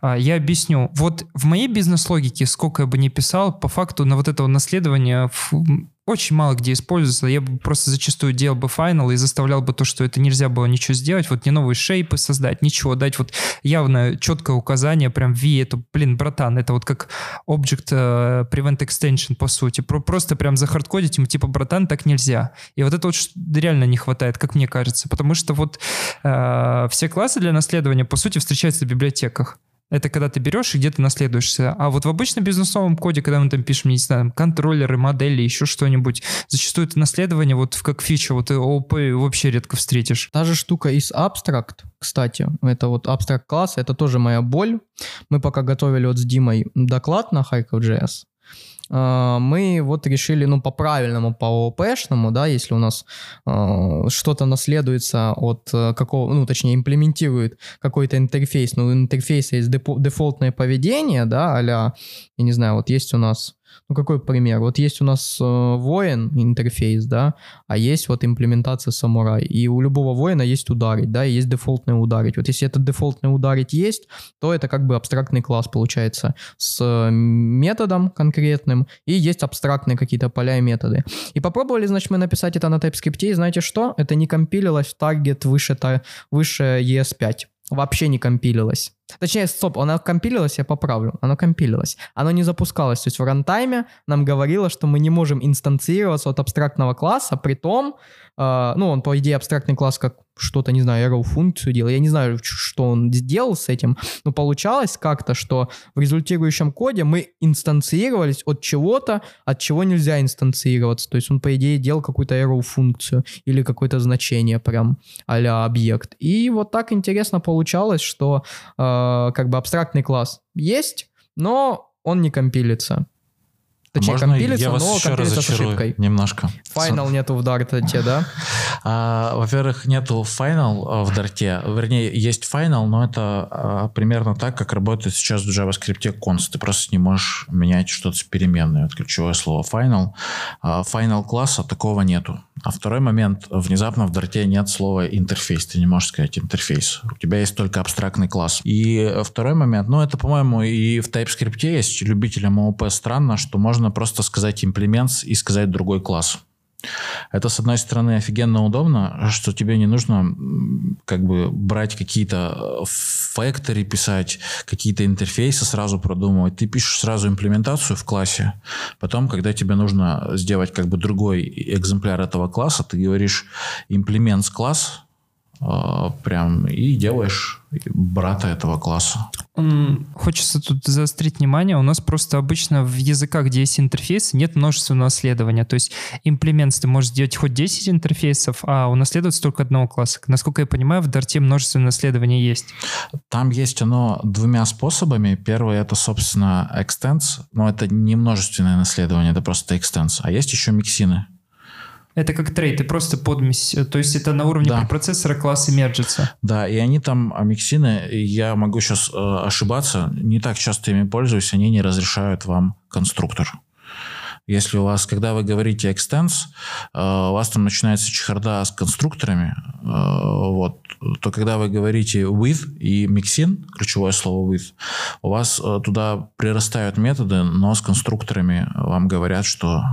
А, я объясню. Вот в моей бизнес-логике, сколько я бы не писал, по факту на вот это наследование очень мало где используется. Я бы просто зачастую делал бы финал и заставлял бы то, что это нельзя было ничего сделать, вот не новые шейпы создать, ничего, дать вот явно четкое указание, прям V, это, блин, братан, это вот как Object uh, Prevent Extension, по сути. Про просто прям захардкодить ему, типа, братан, так нельзя. И вот это вот реально не хватает, как мне кажется, потому что вот uh, все классы для наследования, по сути, встречаются в библиотеках. Это когда ты берешь и где-то наследуешься. А вот в обычном бизнесовом коде, когда мы там пишем, не знаю, контроллеры, модели, еще что-нибудь, зачастую это наследование вот как фича, вот ООП вообще редко встретишь. Та же штука из Abstract, кстати, это вот Abstract класс, это тоже моя боль. Мы пока готовили вот с Димой доклад на а, мы вот решили, ну, по-правильному, по ООПшному, да, если у нас э, что-то наследуется от э, какого, ну, точнее, имплементирует какой-то интерфейс, ну, у интерфейса есть дефолтное поведение, да, а я не знаю, вот есть у нас ну, какой пример? Вот есть у нас э, воин интерфейс, да, а есть вот имплементация самурай. И у любого воина есть ударить, да, и есть дефолтное ударить. Вот если этот дефолтное ударить есть, то это как бы абстрактный класс получается с методом конкретным, и есть абстрактные какие-то поля и методы. И попробовали, значит, мы написать это на TypeScript, и знаете что? Это не компилилось в таргет выше, выше ES5 вообще не компилилось. Точнее, стоп, она компилилась, я поправлю. Оно компилилось. Оно не запускалось. То есть в рантайме нам говорило, что мы не можем инстанцироваться от абстрактного класса, при том, э, ну, он, по идее, абстрактный класс как что-то, не знаю, arrow функцию делал. Я не знаю, что он сделал с этим, но получалось как-то, что в результирующем коде мы инстанцировались от чего-то, от чего нельзя инстанцироваться. То есть он, по идее, делал какую-то arrow функцию или какое-то значение прям а объект. И вот так интересно получалось, что э, как бы абстрактный класс есть, но он не компилится. Точнее, Можно компилится, я вас но еще компилится с ошибкой. Немножко. Final нету в Дарте, да? *laughs* А, во-первых, нету Final а, в Дарте. Вернее, есть Final, но это а, примерно так, как работает сейчас в JavaScript const. Ты просто не можешь менять что-то с переменной. Вот ключевое слово Final. А, final класса такого нету. А второй момент, внезапно в Дарте нет слова интерфейс, ты не можешь сказать интерфейс. У тебя есть только абстрактный класс. И второй момент, ну это, по-моему, и в TypeScript есть любителям ООП странно, что можно просто сказать имплемент и сказать другой класс. Это, с одной стороны, офигенно удобно, что тебе не нужно как бы брать какие-то факторы, писать, какие-то интерфейсы сразу продумывать. Ты пишешь сразу имплементацию в классе. Потом, когда тебе нужно сделать как бы другой экземпляр этого класса, ты говоришь имплемент класс, прям и делаешь брата этого класса. Хочется тут заострить внимание. У нас просто обычно в языках, где есть интерфейсы, нет множественного наследования. То есть имплемент ты можешь сделать хоть 10 интерфейсов, а унаследовать только одного класса. Насколько я понимаю, в Дарте множественное наследование есть. Там есть оно двумя способами. Первый это, собственно, extends, но это не множественное наследование, это просто extends. А есть еще миксины. Это как трейд, и просто подмесь. То есть это на уровне да. процессора классы мержится. Да, и они там, а миксины, я могу сейчас э, ошибаться, не так часто ими пользуюсь, они не разрешают вам конструктор. Если у вас, когда вы говорите extends, э, у вас там начинается чехарда с конструкторами, э, вот, то когда вы говорите with и mixin, ключевое слово with, у вас э, туда прирастают методы, но с конструкторами вам говорят, что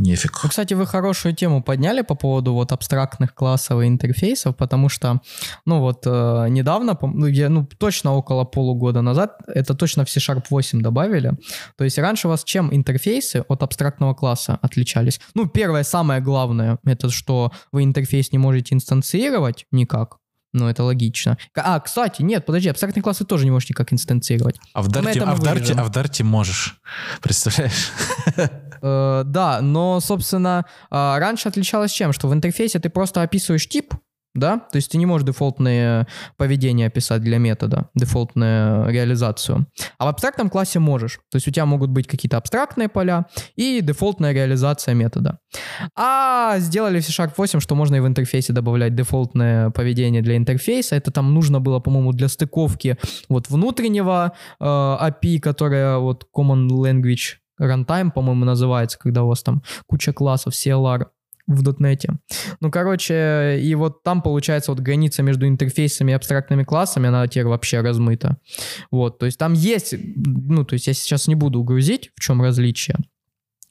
нефиг. Ну, кстати, вы хорошую тему подняли по поводу вот абстрактных классов и интерфейсов, потому что, ну вот, э, недавно, ну, я, ну, точно около полугода назад, это точно в C-Sharp 8 добавили. То есть раньше у вас чем интерфейсы от абстрактного класса отличались? Ну, первое, самое главное, это что вы интерфейс не можете инстанцировать никак, ну, это логично. А, кстати, нет, подожди, абстрактные классы тоже не можешь никак инстанцировать. А в Дарте, а в Дарте, а в Дарте можешь. *laughs* Представляешь? Э, да, но, собственно, а, раньше отличалось чем? Что в интерфейсе ты просто описываешь тип, да, то есть ты не можешь дефолтное поведение описать для метода, дефолтную реализацию. А в абстрактном классе можешь. То есть у тебя могут быть какие-то абстрактные поля и дефолтная реализация метода. А сделали в C-Sharp 8, что можно и в интерфейсе добавлять дефолтное поведение для интерфейса. Это там нужно было, по-моему, для стыковки вот внутреннего э, API, которая вот Common Language Runtime, по-моему, называется, когда у вас там куча классов CLR в дотнете. Ну, короче, и вот там, получается, вот граница между интерфейсами и абстрактными классами, она теперь вообще размыта. Вот, то есть там есть, ну, то есть я сейчас не буду грузить, в чем различие.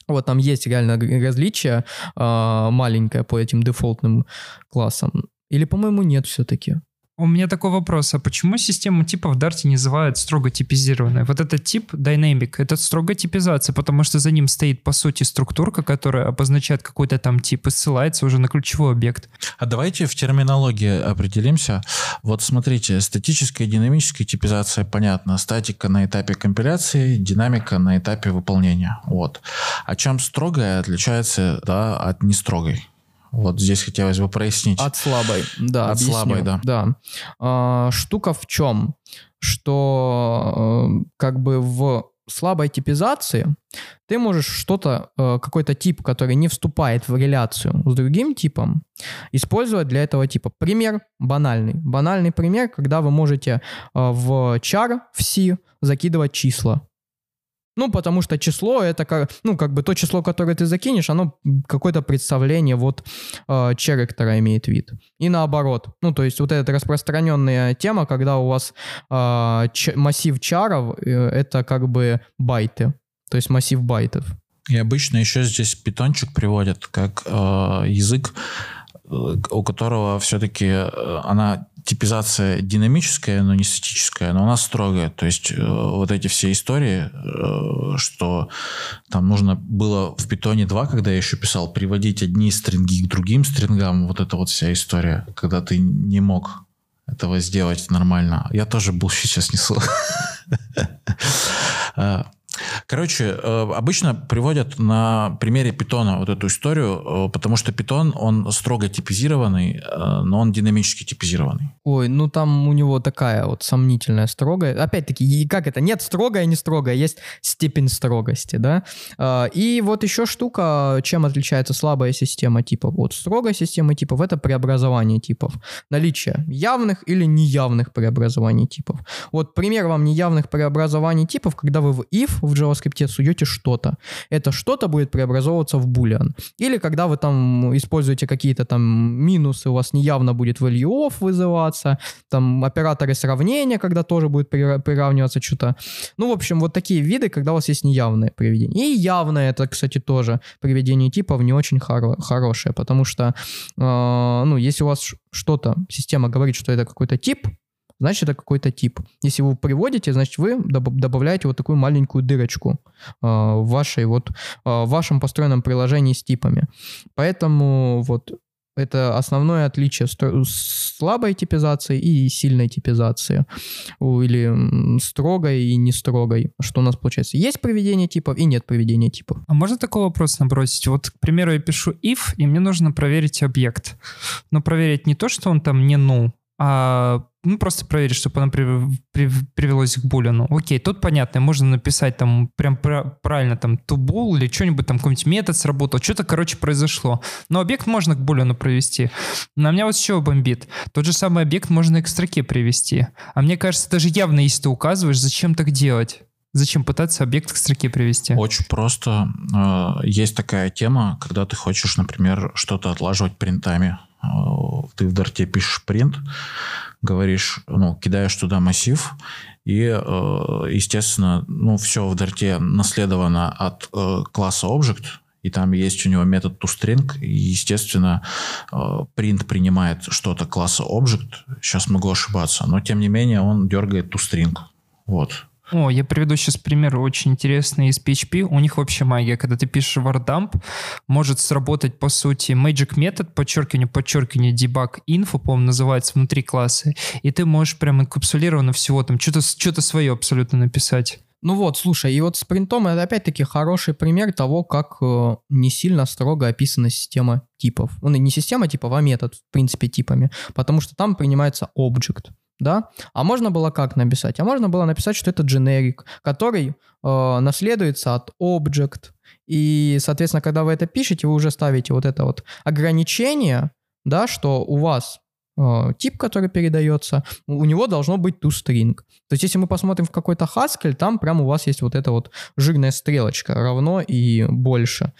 Вот там есть реально различие э, маленькое по этим дефолтным классам. Или, по-моему, нет все-таки. У меня такой вопрос, а почему систему типа в Dart не называют строго типизированной? Вот этот тип Dynamic, это строго типизация, потому что за ним стоит, по сути, структурка, которая обозначает какой-то там тип и ссылается уже на ключевой объект. А давайте в терминологии определимся. Вот смотрите, статическая и динамическая типизация понятна. Статика на этапе компиляции, динамика на этапе выполнения. Вот. А чем строгая отличается да, от нестрогой? Вот здесь хотелось бы прояснить. От слабой, да. От объясню. слабой, да. Да. А, штука в чем? Что э, как бы в слабой типизации ты можешь что-то, э, какой-то тип, который не вступает в реляцию с другим типом, использовать для этого типа. Пример банальный. Банальный пример, когда вы можете э, в char, в C закидывать числа. Ну, потому что число это как, ну, как бы то число, которое ты закинешь, оно какое-то представление вот э, черектора имеет вид. И наоборот. Ну, то есть вот эта распространенная тема, когда у вас э, ч- массив чаров, э, это как бы байты. То есть массив байтов. И обычно еще здесь питончик приводят как э, язык, э, у которого все-таки э, она типизация динамическая, но не статическая, но она строгая. То есть э, вот эти все истории, э, что там нужно было в питоне 2, когда я еще писал, приводить одни стринги к другим стрингам, вот эта вот вся история, когда ты не мог этого сделать нормально. Я тоже был сейчас несу. *laughs* Короче, э, обычно приводят на примере питона вот эту историю, э, потому что питон, он строго типизированный, э, но он динамически типизированный. Ой, ну там у него такая вот сомнительная строгая. Опять-таки, как это? Нет строгая, не строгая, есть степень строгости, да? И вот еще штука, чем отличается слабая система типов от строгой системы типов, это преобразование типов. Наличие явных или неявных преобразований типов. Вот пример вам неявных преобразований типов, когда вы в if в JavaScript суете что-то. Это что-то будет преобразовываться в boolean. Или когда вы там используете какие-то там минусы, у вас неявно будет value of вызываться, там операторы сравнения, когда тоже будет приравниваться что-то. Ну, в общем, вот такие виды, когда у вас есть неявное приведение. И явное, это, кстати, тоже приведение типов не очень хоро- хорошее, потому что, э, ну, если у вас что-то, система говорит, что это какой-то тип, значит это какой-то тип. Если вы приводите, значит вы добавляете вот такую маленькую дырочку э, в вашей вот э, в вашем построенном приложении с типами. Поэтому вот это основное отличие слабой типизации и сильной типизации. Или строгой и не строгой. Что у нас получается? Есть проведение типов и нет проведения типов. А можно такой вопрос набросить? Вот, к примеру, я пишу if, и мне нужно проверить объект. Но проверить не то, что он там не null, а ну, просто проверить, чтобы оно при, при, привелось к булину. Окей, тут понятно, можно написать там прям правильно там тубул или что-нибудь, там какой-нибудь метод сработал, что-то, короче, произошло. Но объект можно к булину провести. На меня вот еще бомбит. Тот же самый объект можно к строке привести. А мне кажется, даже явно, если ты указываешь, зачем так делать? Зачем пытаться объект к строке привести? Очень просто. Э, есть такая тема, когда ты хочешь, например, что-то отлаживать принтами. Э, ты в дарте пишешь принт, говоришь, ну, кидаешь туда массив, и, э, естественно, ну, все в дарте наследовано от э, класса Object, и там есть у него метод toString, и, естественно, print принимает что-то класса object, сейчас могу ошибаться, но, тем не менее, он дергает toString. Вот. О, я приведу сейчас пример очень интересный из PHP. У них вообще магия. Когда ты пишешь wordump, может сработать, по сути, magic метод, подчеркивание, подчеркивание, debug info, по-моему, называется внутри класса. И ты можешь прям инкапсулированно всего там что-то что свое абсолютно написать. Ну вот, слушай, и вот с принтом это опять-таки хороший пример того, как э, не сильно строго описана система типов. Ну, не система типов, а метод, в принципе, типами. Потому что там принимается object да? А можно было как написать? А можно было написать, что это generic, который э, наследуется от object. И, соответственно, когда вы это пишете, вы уже ставите вот это вот ограничение, да, что у вас э, тип, который передается, у него должно быть toString. То есть, если мы посмотрим в какой-то Haskell, там прям у вас есть вот эта вот жирная стрелочка, равно и больше,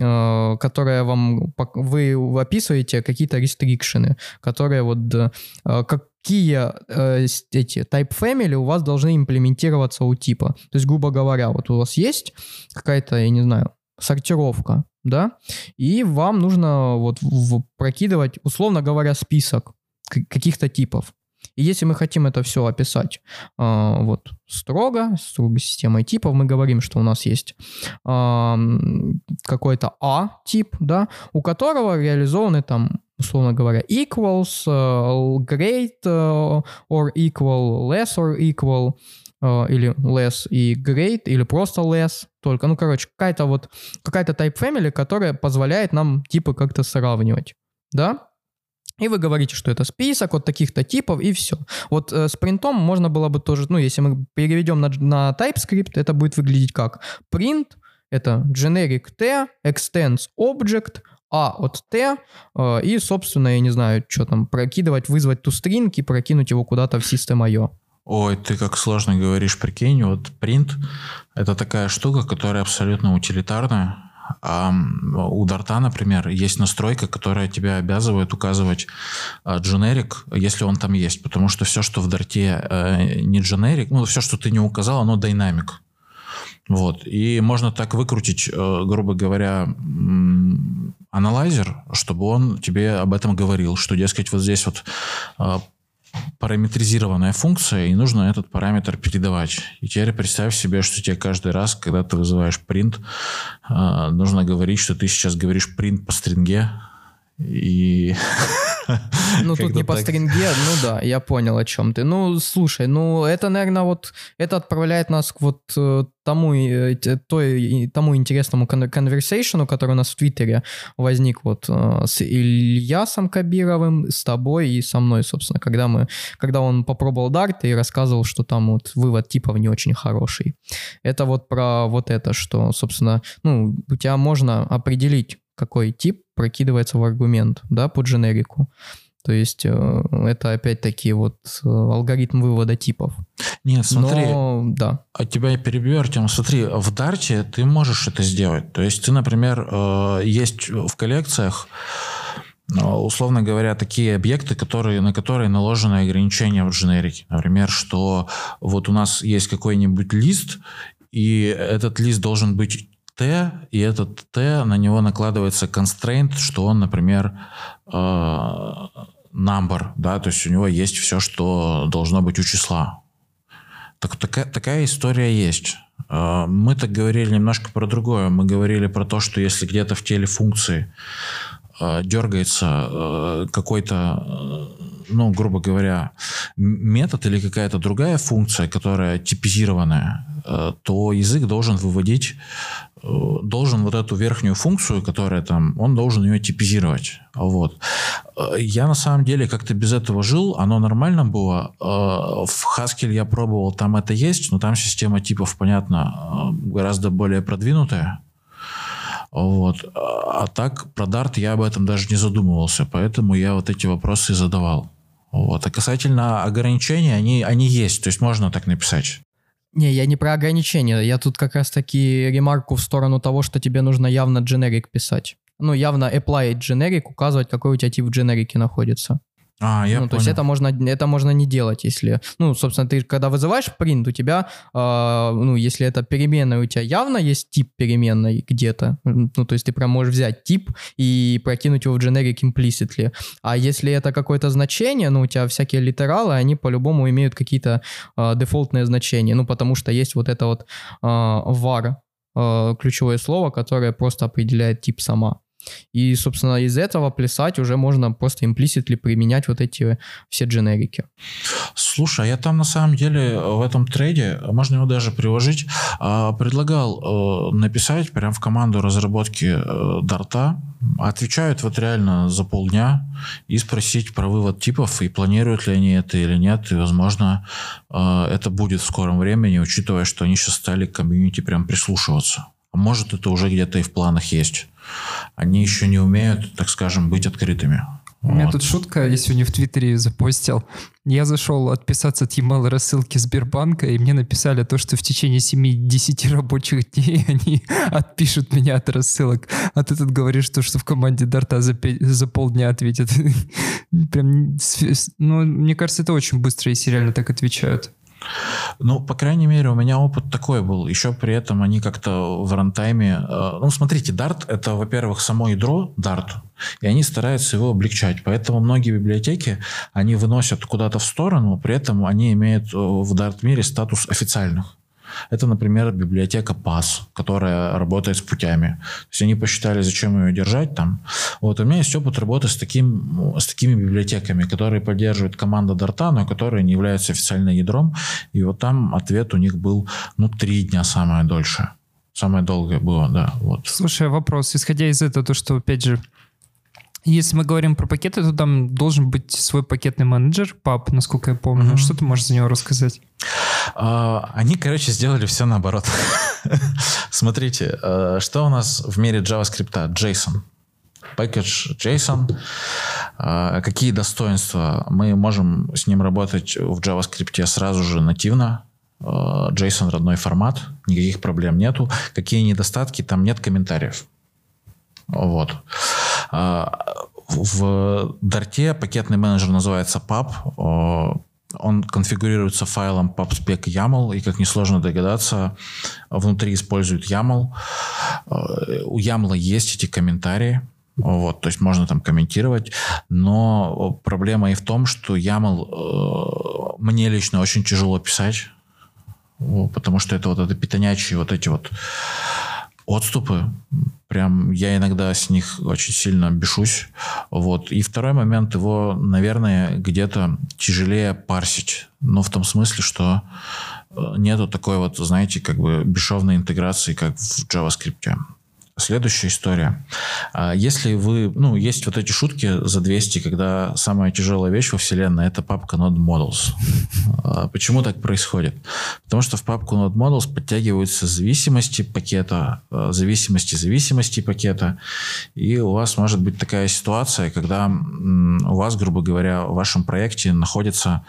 э, которая вам, вы описываете какие-то рестрикшены, которые вот, э, как, какие э, эти type family у вас должны имплементироваться у типа. То есть, грубо говоря, вот у вас есть какая-то, я не знаю, сортировка, да, и вам нужно вот в, прокидывать, условно говоря, список каких-то типов. И если мы хотим это все описать э, вот строго, строго системой типов, мы говорим, что у нас есть э, какой-то А-тип, да, у которого реализованы там условно говоря, equals, uh, great uh, or equal, less or equal, uh, или less и great, или просто less только. Ну, короче, какая-то вот, какая-то type family, которая позволяет нам типы как-то сравнивать, да? И вы говорите, что это список вот таких-то типов, и все. Вот э, с принтом можно было бы тоже, ну, если мы переведем на, на TypeScript, это будет выглядеть как print, это generic t, extends object, а от Т, э, и, собственно, я не знаю, что там, прокидывать, вызвать ту стринг и прокинуть его куда-то в System.io. Ой, ты как сложно говоришь, прикинь, вот print — это такая штука, которая абсолютно утилитарная. А у Дарта, например, есть настройка, которая тебя обязывает указывать дженерик, если он там есть, потому что все, что в Дарте э, не дженерик, ну, все, что ты не указал, оно динамик. Вот. И можно так выкрутить, э, грубо говоря, аналайзер, чтобы он тебе об этом говорил, что, дескать, вот здесь вот э, параметризированная функция, и нужно этот параметр передавать. И теперь представь себе, что тебе каждый раз, когда ты вызываешь print, э, нужно говорить, что ты сейчас говоришь print по стринге, и *laughs* Ну, тут не по стринге, ну да, я понял, о чем ты. Ну, слушай, ну, это, наверное, вот, это отправляет нас к вот э, тому, э, той, тому интересному конверсейшену, который у нас в Твиттере возник вот э, с Ильясом Кабировым, с тобой и со мной, собственно, когда мы, когда он попробовал Dart и рассказывал, что там вот вывод типов не очень хороший. Это вот про вот это, что, собственно, ну, у тебя можно определить какой тип прокидывается в аргумент, да, по дженерику. То есть э, это опять-таки вот э, алгоритм вывода типов. Нет, смотри, Но, да. от а тебя я перебью, Артем. Смотри, в Дарте ты можешь это сделать. То есть ты, например, э, есть в коллекциях условно говоря, такие объекты, которые, на которые наложены ограничения в дженерике. Например, что вот у нас есть какой-нибудь лист, и этот лист должен быть Т, и этот Т, на него накладывается constraint, что он, например, э, number, да, то есть у него есть все, что должно быть у числа. Так, такая, такая история есть. Э, мы так говорили немножко про другое. Мы говорили про то, что если где-то в теле функции э, дергается какой-то, ну, грубо говоря, метод или какая-то другая функция, которая типизированная, то язык должен выводить должен вот эту верхнюю функцию, которая там, он должен ее типизировать. Вот. Э, я на самом деле как-то без этого жил, оно нормально было. Э, в Haskell я пробовал, там это есть, но там система типов, понятно, гораздо более продвинутая. Вот. А так про Dart я об этом даже не задумывался, поэтому я вот эти вопросы задавал. Вот. А касательно ограничений, они, они есть, то есть можно так написать. Не, я не про ограничения. Я тут как раз-таки ремарку в сторону того, что тебе нужно явно generic писать. Ну, явно apply generic, указывать, какой у тебя тип в дженерике находится. А, я ну, то есть это можно, это можно не делать, если... Ну, собственно, ты когда вызываешь print, у тебя, э, ну, если это переменная, у тебя явно есть тип переменной где-то. Ну, то есть ты прям можешь взять тип и прокинуть его в generic implicitly. А если это какое-то значение, ну, у тебя всякие литералы, они по-любому имеют какие-то э, дефолтные значения. Ну, потому что есть вот это вот э, var, э, ключевое слово, которое просто определяет тип сама. И, собственно, из этого плясать уже можно просто implicitly применять вот эти все дженерики. Слушай, а я там на самом деле в этом трейде, можно его даже приложить, а, предлагал э, написать прям в команду разработки э, дарта, отвечают вот реально за полдня и спросить про вывод типов и планируют ли они это или нет. И, возможно, э, это будет в скором времени, учитывая, что они сейчас стали к комьюнити прям прислушиваться. А может, это уже где-то и в планах есть они еще не умеют, так скажем, быть открытыми. У меня вот. тут шутка, я сегодня в Твиттере запостил. Я зашел отписаться от e-mail рассылки Сбербанка, и мне написали то, что в течение 7-10 *laughs* рабочих дней *laughs* они отпишут меня от рассылок. А ты тут говоришь, что, что в команде Дарта за, за полдня ответят. *laughs* Прям, ну, мне кажется, это очень быстро, если реально так отвечают. Ну, по крайней мере, у меня опыт такой был. Еще при этом они как-то в рантайме... Э, ну, смотрите, Dart — это, во-первых, само ядро Dart, и они стараются его облегчать. Поэтому многие библиотеки, они выносят куда-то в сторону, при этом они имеют э, в Dart мире статус официальных. Это, например, библиотека PAS, которая работает с путями. То есть они посчитали, зачем ее держать там. Вот у меня есть опыт работы с, таким, с такими библиотеками, которые поддерживает команда Дарта, но которые не являются официальным ядром. И вот там ответ у них был, ну, три дня самое дольше. Самое долгое было, да. Вот. Слушай, вопрос. Исходя из этого, то, что, опять же, если мы говорим про пакеты, то там должен быть свой пакетный менеджер, пап, насколько я помню. Mm-hmm. Что ты можешь за него рассказать? Uh, они, короче, сделали все наоборот. *laughs* Смотрите, uh, что у нас в мире JavaScript? JSON. Package JSON. Uh, какие достоинства? Мы можем с ним работать в JavaScript сразу же нативно. JSON родной формат, никаких проблем нету. Какие недостатки? Там нет комментариев. Вот. А, в Дарте пакетный менеджер называется pub. Он конфигурируется файлом pubspec YAML, и, как несложно догадаться, внутри использует YAML. А, у YAML есть эти комментарии, вот, то есть можно там комментировать, но проблема и в том, что YAML э, мне лично очень тяжело писать, потому что это вот это питонячие вот эти вот отступы. Прям я иногда с них очень сильно бешусь. Вот. И второй момент, его, наверное, где-то тяжелее парсить. Но в том смысле, что э, нету такой вот, знаете, как бы бесшовной интеграции, как в JavaScript. Следующая история. А если вы... Ну, есть вот эти шутки за 200, когда самая тяжелая вещь во вселенной — это папка Node Models. А почему так происходит? Потому что в папку Node Models подтягиваются зависимости пакета, а, зависимости зависимости пакета, и у вас может быть такая ситуация, когда у вас, грубо говоря, в вашем проекте находится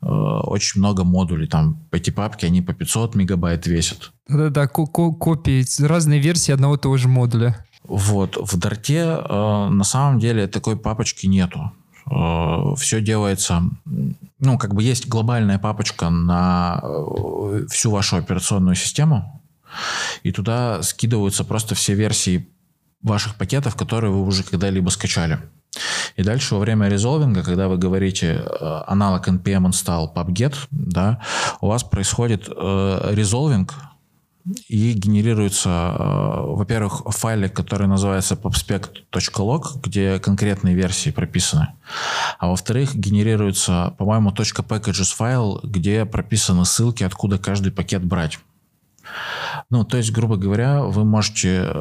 очень много модулей. Там эти папки, они по 500 мегабайт весят. Да-да, копии, разные версии одного и того же модуля. Вот. В Дарте э, на самом деле такой папочки нету. Э, все делается, ну, как бы есть глобальная папочка на э, всю вашу операционную систему, и туда скидываются просто все версии ваших пакетов, которые вы уже когда-либо скачали. И дальше во время резолвинга, когда вы говорите э, аналог npm install pubget, да, у вас происходит э, резолвинг и генерируется, э, во-первых, файлик, который называется popspec.log, где конкретные версии прописаны. А во-вторых, генерируется, по-моему, .packages файл, где прописаны ссылки, откуда каждый пакет брать. Ну, то есть, грубо говоря, вы можете, э,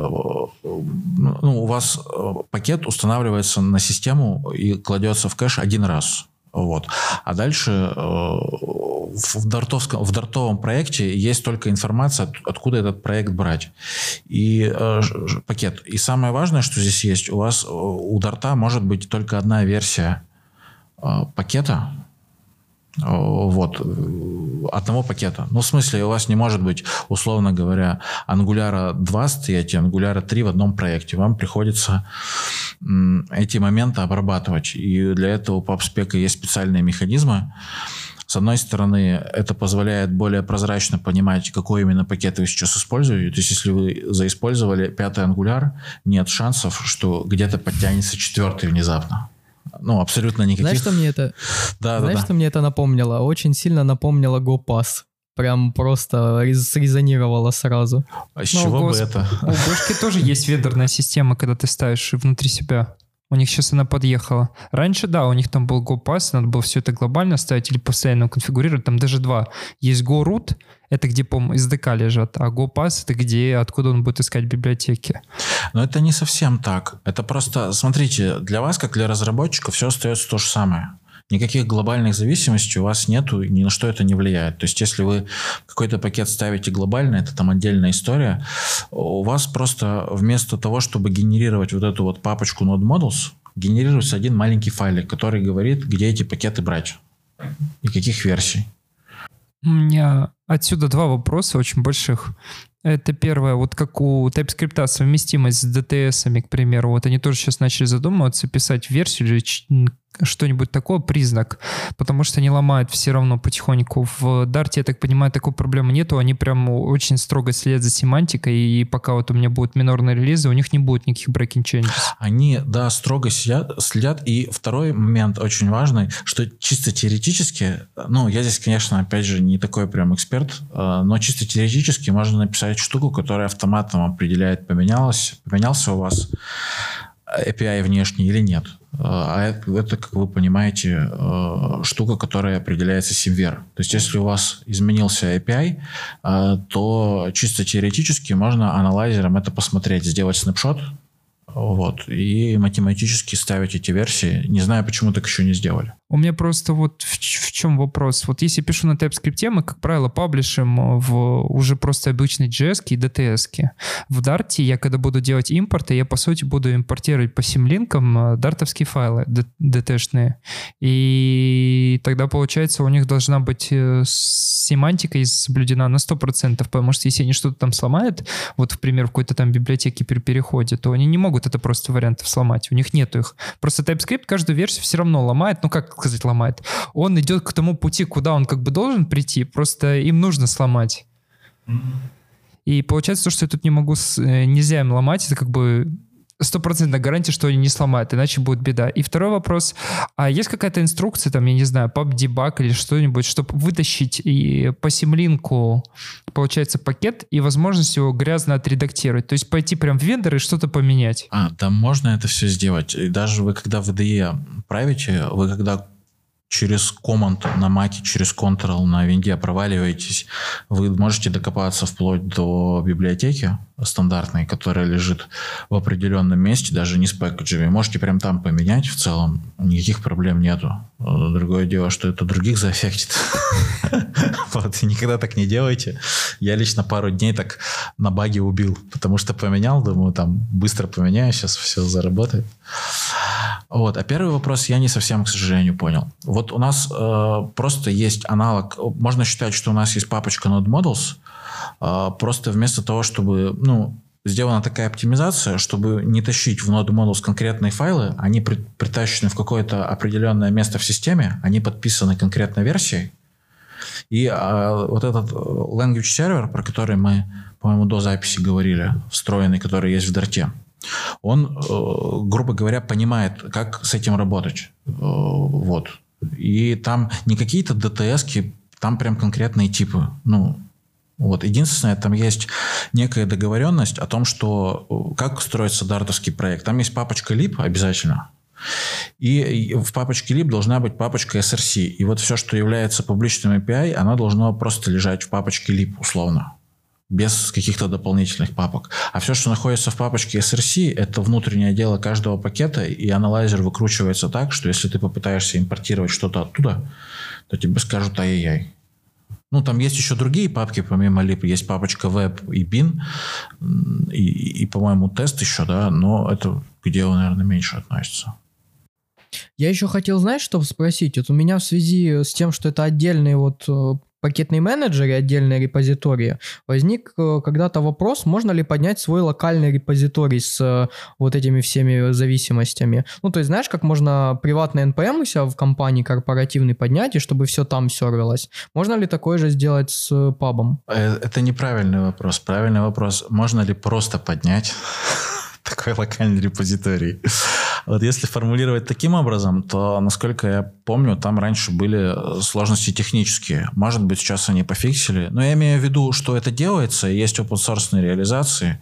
ну, у вас э, пакет устанавливается на систему и кладется в кэш один раз. Вот. А дальше в, дартовском, в дартовом проекте есть только информация, откуда этот проект брать. И э, пакет. И самое важное, что здесь есть, у вас у дарта может быть только одна версия э, пакета, вот, одного пакета. Ну, в смысле, у вас не может быть, условно говоря, Angular 2 стоять и Angular 3 в одном проекте. Вам приходится эти моменты обрабатывать. И для этого у PubSpec есть специальные механизмы. С одной стороны, это позволяет более прозрачно понимать, какой именно пакет вы сейчас используете. То есть, если вы заиспользовали пятый Angular, нет шансов, что где-то подтянется четвертый внезапно. Ну, абсолютно никаких. Знаешь, что мне это... Да, Знаешь, да, да. что мне это напомнило? Очень сильно напомнило GoPass. Прям просто рез- срезонировало сразу. А с Ну, чего бы господи. это? У Гошки тоже есть ведерная система, когда ты ставишь внутри себя. У них сейчас она подъехала. Раньше, да, у них там был GoPass, надо было все это глобально ставить или постоянно конфигурировать. Там даже два. Есть GoRoot, это где, по-моему, SDK лежат, а GoPass это где, откуда он будет искать библиотеки. Но это не совсем так. Это просто, смотрите, для вас, как для разработчика, все остается то же самое. Никаких глобальных зависимостей у вас нету, ни на что это не влияет. То есть, если вы какой-то пакет ставите глобально, это там отдельная история, у вас просто вместо того, чтобы генерировать вот эту вот папочку Node Models, генерируется один маленький файлик, который говорит, где эти пакеты брать и каких версий. У меня отсюда два вопроса очень больших. Это первое, вот как у TypeScript совместимость с DTS, к примеру, вот они тоже сейчас начали задумываться, писать версию что-нибудь такое, признак, потому что они ломают все равно потихоньку. В Dart, я так понимаю, такой проблемы нету, они прям очень строго следят за семантикой, и пока вот у меня будут минорные релизы, у них не будет никаких breaking changes. Они, да, строго сидят, следят. И второй момент очень важный, что чисто теоретически, ну, я здесь, конечно, опять же, не такой прям эксперт, э, но чисто теоретически можно написать штуку, которая автоматом определяет, поменялось, поменялся у вас API внешний или нет. Э, А это, как вы понимаете, э, штука, которая определяется SimVer. То есть, если у вас изменился API, э, то чисто теоретически можно аналайзером это посмотреть, сделать снапшот, вот, и математически ставить эти версии. Не знаю, почему так еще не сделали. У меня просто вот в, в чем вопрос. Вот если пишу на TypeScript, мы, как правило, паблишим в уже просто обычной JS и DTS. -ки. В Dart я, когда буду делать импорты, я, по сути, буду импортировать по симлинкам э, дартовские файлы DT-шные. И тогда, получается, у них должна быть э, семантика соблюдена на 100%, потому что если они что-то там сломают, вот, в пример, в какой-то там библиотеке при переходе, то они не могут это просто вариантов сломать. У них нету их. Просто TypeScript каждую версию все равно ломает. Ну, как сказать ломает? Он идет к тому пути, куда он как бы должен прийти, просто им нужно сломать. И получается то, что я тут не могу, э, нельзя им ломать, это как бы стопроцентная гарантия, что они не сломают, иначе будет беда. И второй вопрос, а есть какая-то инструкция, там, я не знаю, PubDebug или что-нибудь, чтобы вытащить и по симлинку, получается, пакет и возможность его грязно отредактировать? То есть пойти прям в вендор и что-то поменять? А, да можно это все сделать. И даже вы, когда в IDE правите, вы когда через команд на маке, через Ctrl на винде проваливаетесь, вы можете докопаться вплоть до библиотеки стандартной, которая лежит в определенном месте, даже не с пэкэджами. Можете прям там поменять в целом, никаких проблем нету. Другое дело, что это других заэффектит. *laughs* Вот, никогда так не делайте. Я лично пару дней так на баге убил, потому что поменял, думаю, там быстро поменяю, сейчас все заработает. Вот. А первый вопрос я не совсем, к сожалению, понял. Вот у нас э, просто есть аналог. Можно считать, что у нас есть папочка Node Models. э, просто вместо того, чтобы, ну, сделана такая оптимизация, чтобы не тащить в Node Models конкретные файлы, они при- притащены в какое-то определенное место в системе, они подписаны конкретной версией. И э, вот этот э, language server, про который мы, по-моему, до записи говорили, встроенный, который есть в Дарте, он, э, грубо говоря, понимает, как с этим работать. Э, Вот. И там не какие-то DTS, там прям конкретные типы. Ну, вот. Единственное, там есть некая договоренность о том, что э, как строится дартовский проект. Там есть папочка lib обязательно. И в папочке lib должна быть папочка src. И вот все, что является публичным API, оно должно просто лежать в папочке lib условно без каких-то дополнительных папок. А все, что находится в папочке src, это внутреннее дело каждого пакета, и аналайзер выкручивается так, что если ты попытаешься импортировать что-то оттуда, то тебе скажут ай-яй-яй. Ну, там есть еще другие папки, помимо lib. Есть папочка web и м, и, и, и, по-моему, тест еще, да, но это к делу, наверное, меньше относится. Я еще хотел, знаешь, что спросить? Вот у меня в связи с тем, что это отдельный вот э, пакетный менеджер и отдельные репозитории, возник э, когда-то вопрос, можно ли поднять свой локальный репозиторий с э, вот этими всеми зависимостями. Ну, то есть, знаешь, как можно приватный NPM у себя в компании корпоративный поднять, и чтобы все там сервилось. Можно ли такое же сделать с пабом? Это неправильный вопрос. Правильный вопрос, можно ли просто поднять *laughs* такой локальный репозиторий. Вот если формулировать таким образом, то, насколько я помню, там раньше были сложности технические. Может быть, сейчас они пофиксили. Но я имею в виду, что это делается, есть open реализации,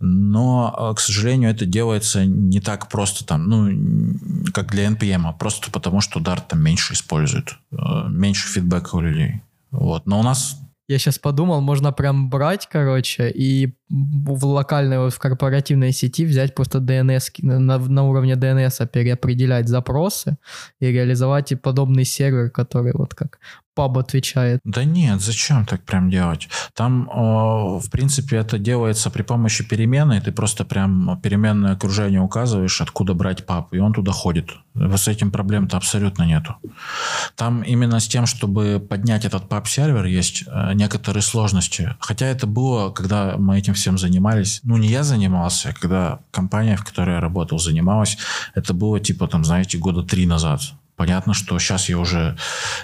но, к сожалению, это делается не так просто там, ну, как для NPM, а просто потому, что Dart там меньше использует, э, меньше фидбэка у людей. Вот. Но у нас я сейчас подумал, можно прям брать, короче, и в локальной, в корпоративной сети взять просто DNS, на, на уровне DNS переопределять запросы и реализовать и подобный сервер, который вот как паб отвечает. Да нет, зачем так прям делать? Там, в принципе, это делается при помощи переменной. Ты просто прям переменное окружение указываешь, откуда брать паб, и он туда ходит. С этим проблем-то абсолютно нету. Там именно с тем, чтобы поднять этот паб-сервер, есть э, некоторые сложности. Хотя это было, когда мы этим всем занимались. Ну, не я занимался, а когда компания, в которой я работал, занималась. Это было типа, там, знаете, года три назад. Понятно, что сейчас я уже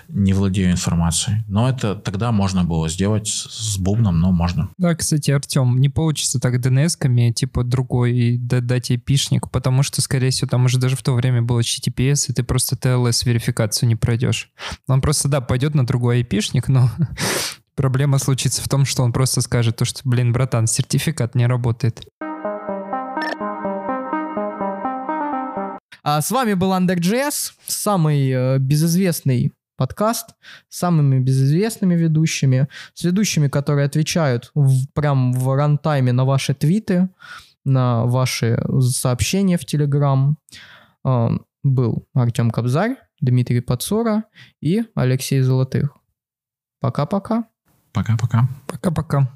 не владею информацией. Но это тогда можно было сделать с бубном, но можно. Да, кстати, Артем, не получится так DNS-ками, типа другой дать айпишник, потому что, скорее всего, там уже даже в то время было HTTPS, и ты просто TLS-верификацию не пройдешь. Он просто, да, пойдет на другой айпишник, но *laughs* проблема случится в том, что он просто скажет то, что, блин, братан, сертификат не работает. А с вами был Under.js, самый э, безызвестный подкаст с самыми безызвестными ведущими, с ведущими, которые отвечают в, прям в рантайме на ваши твиты, на ваши сообщения в Телеграм. Э, был Артем Кобзарь, Дмитрий Подсора и Алексей Золотых. Пока-пока. Пока-пока. Пока-пока.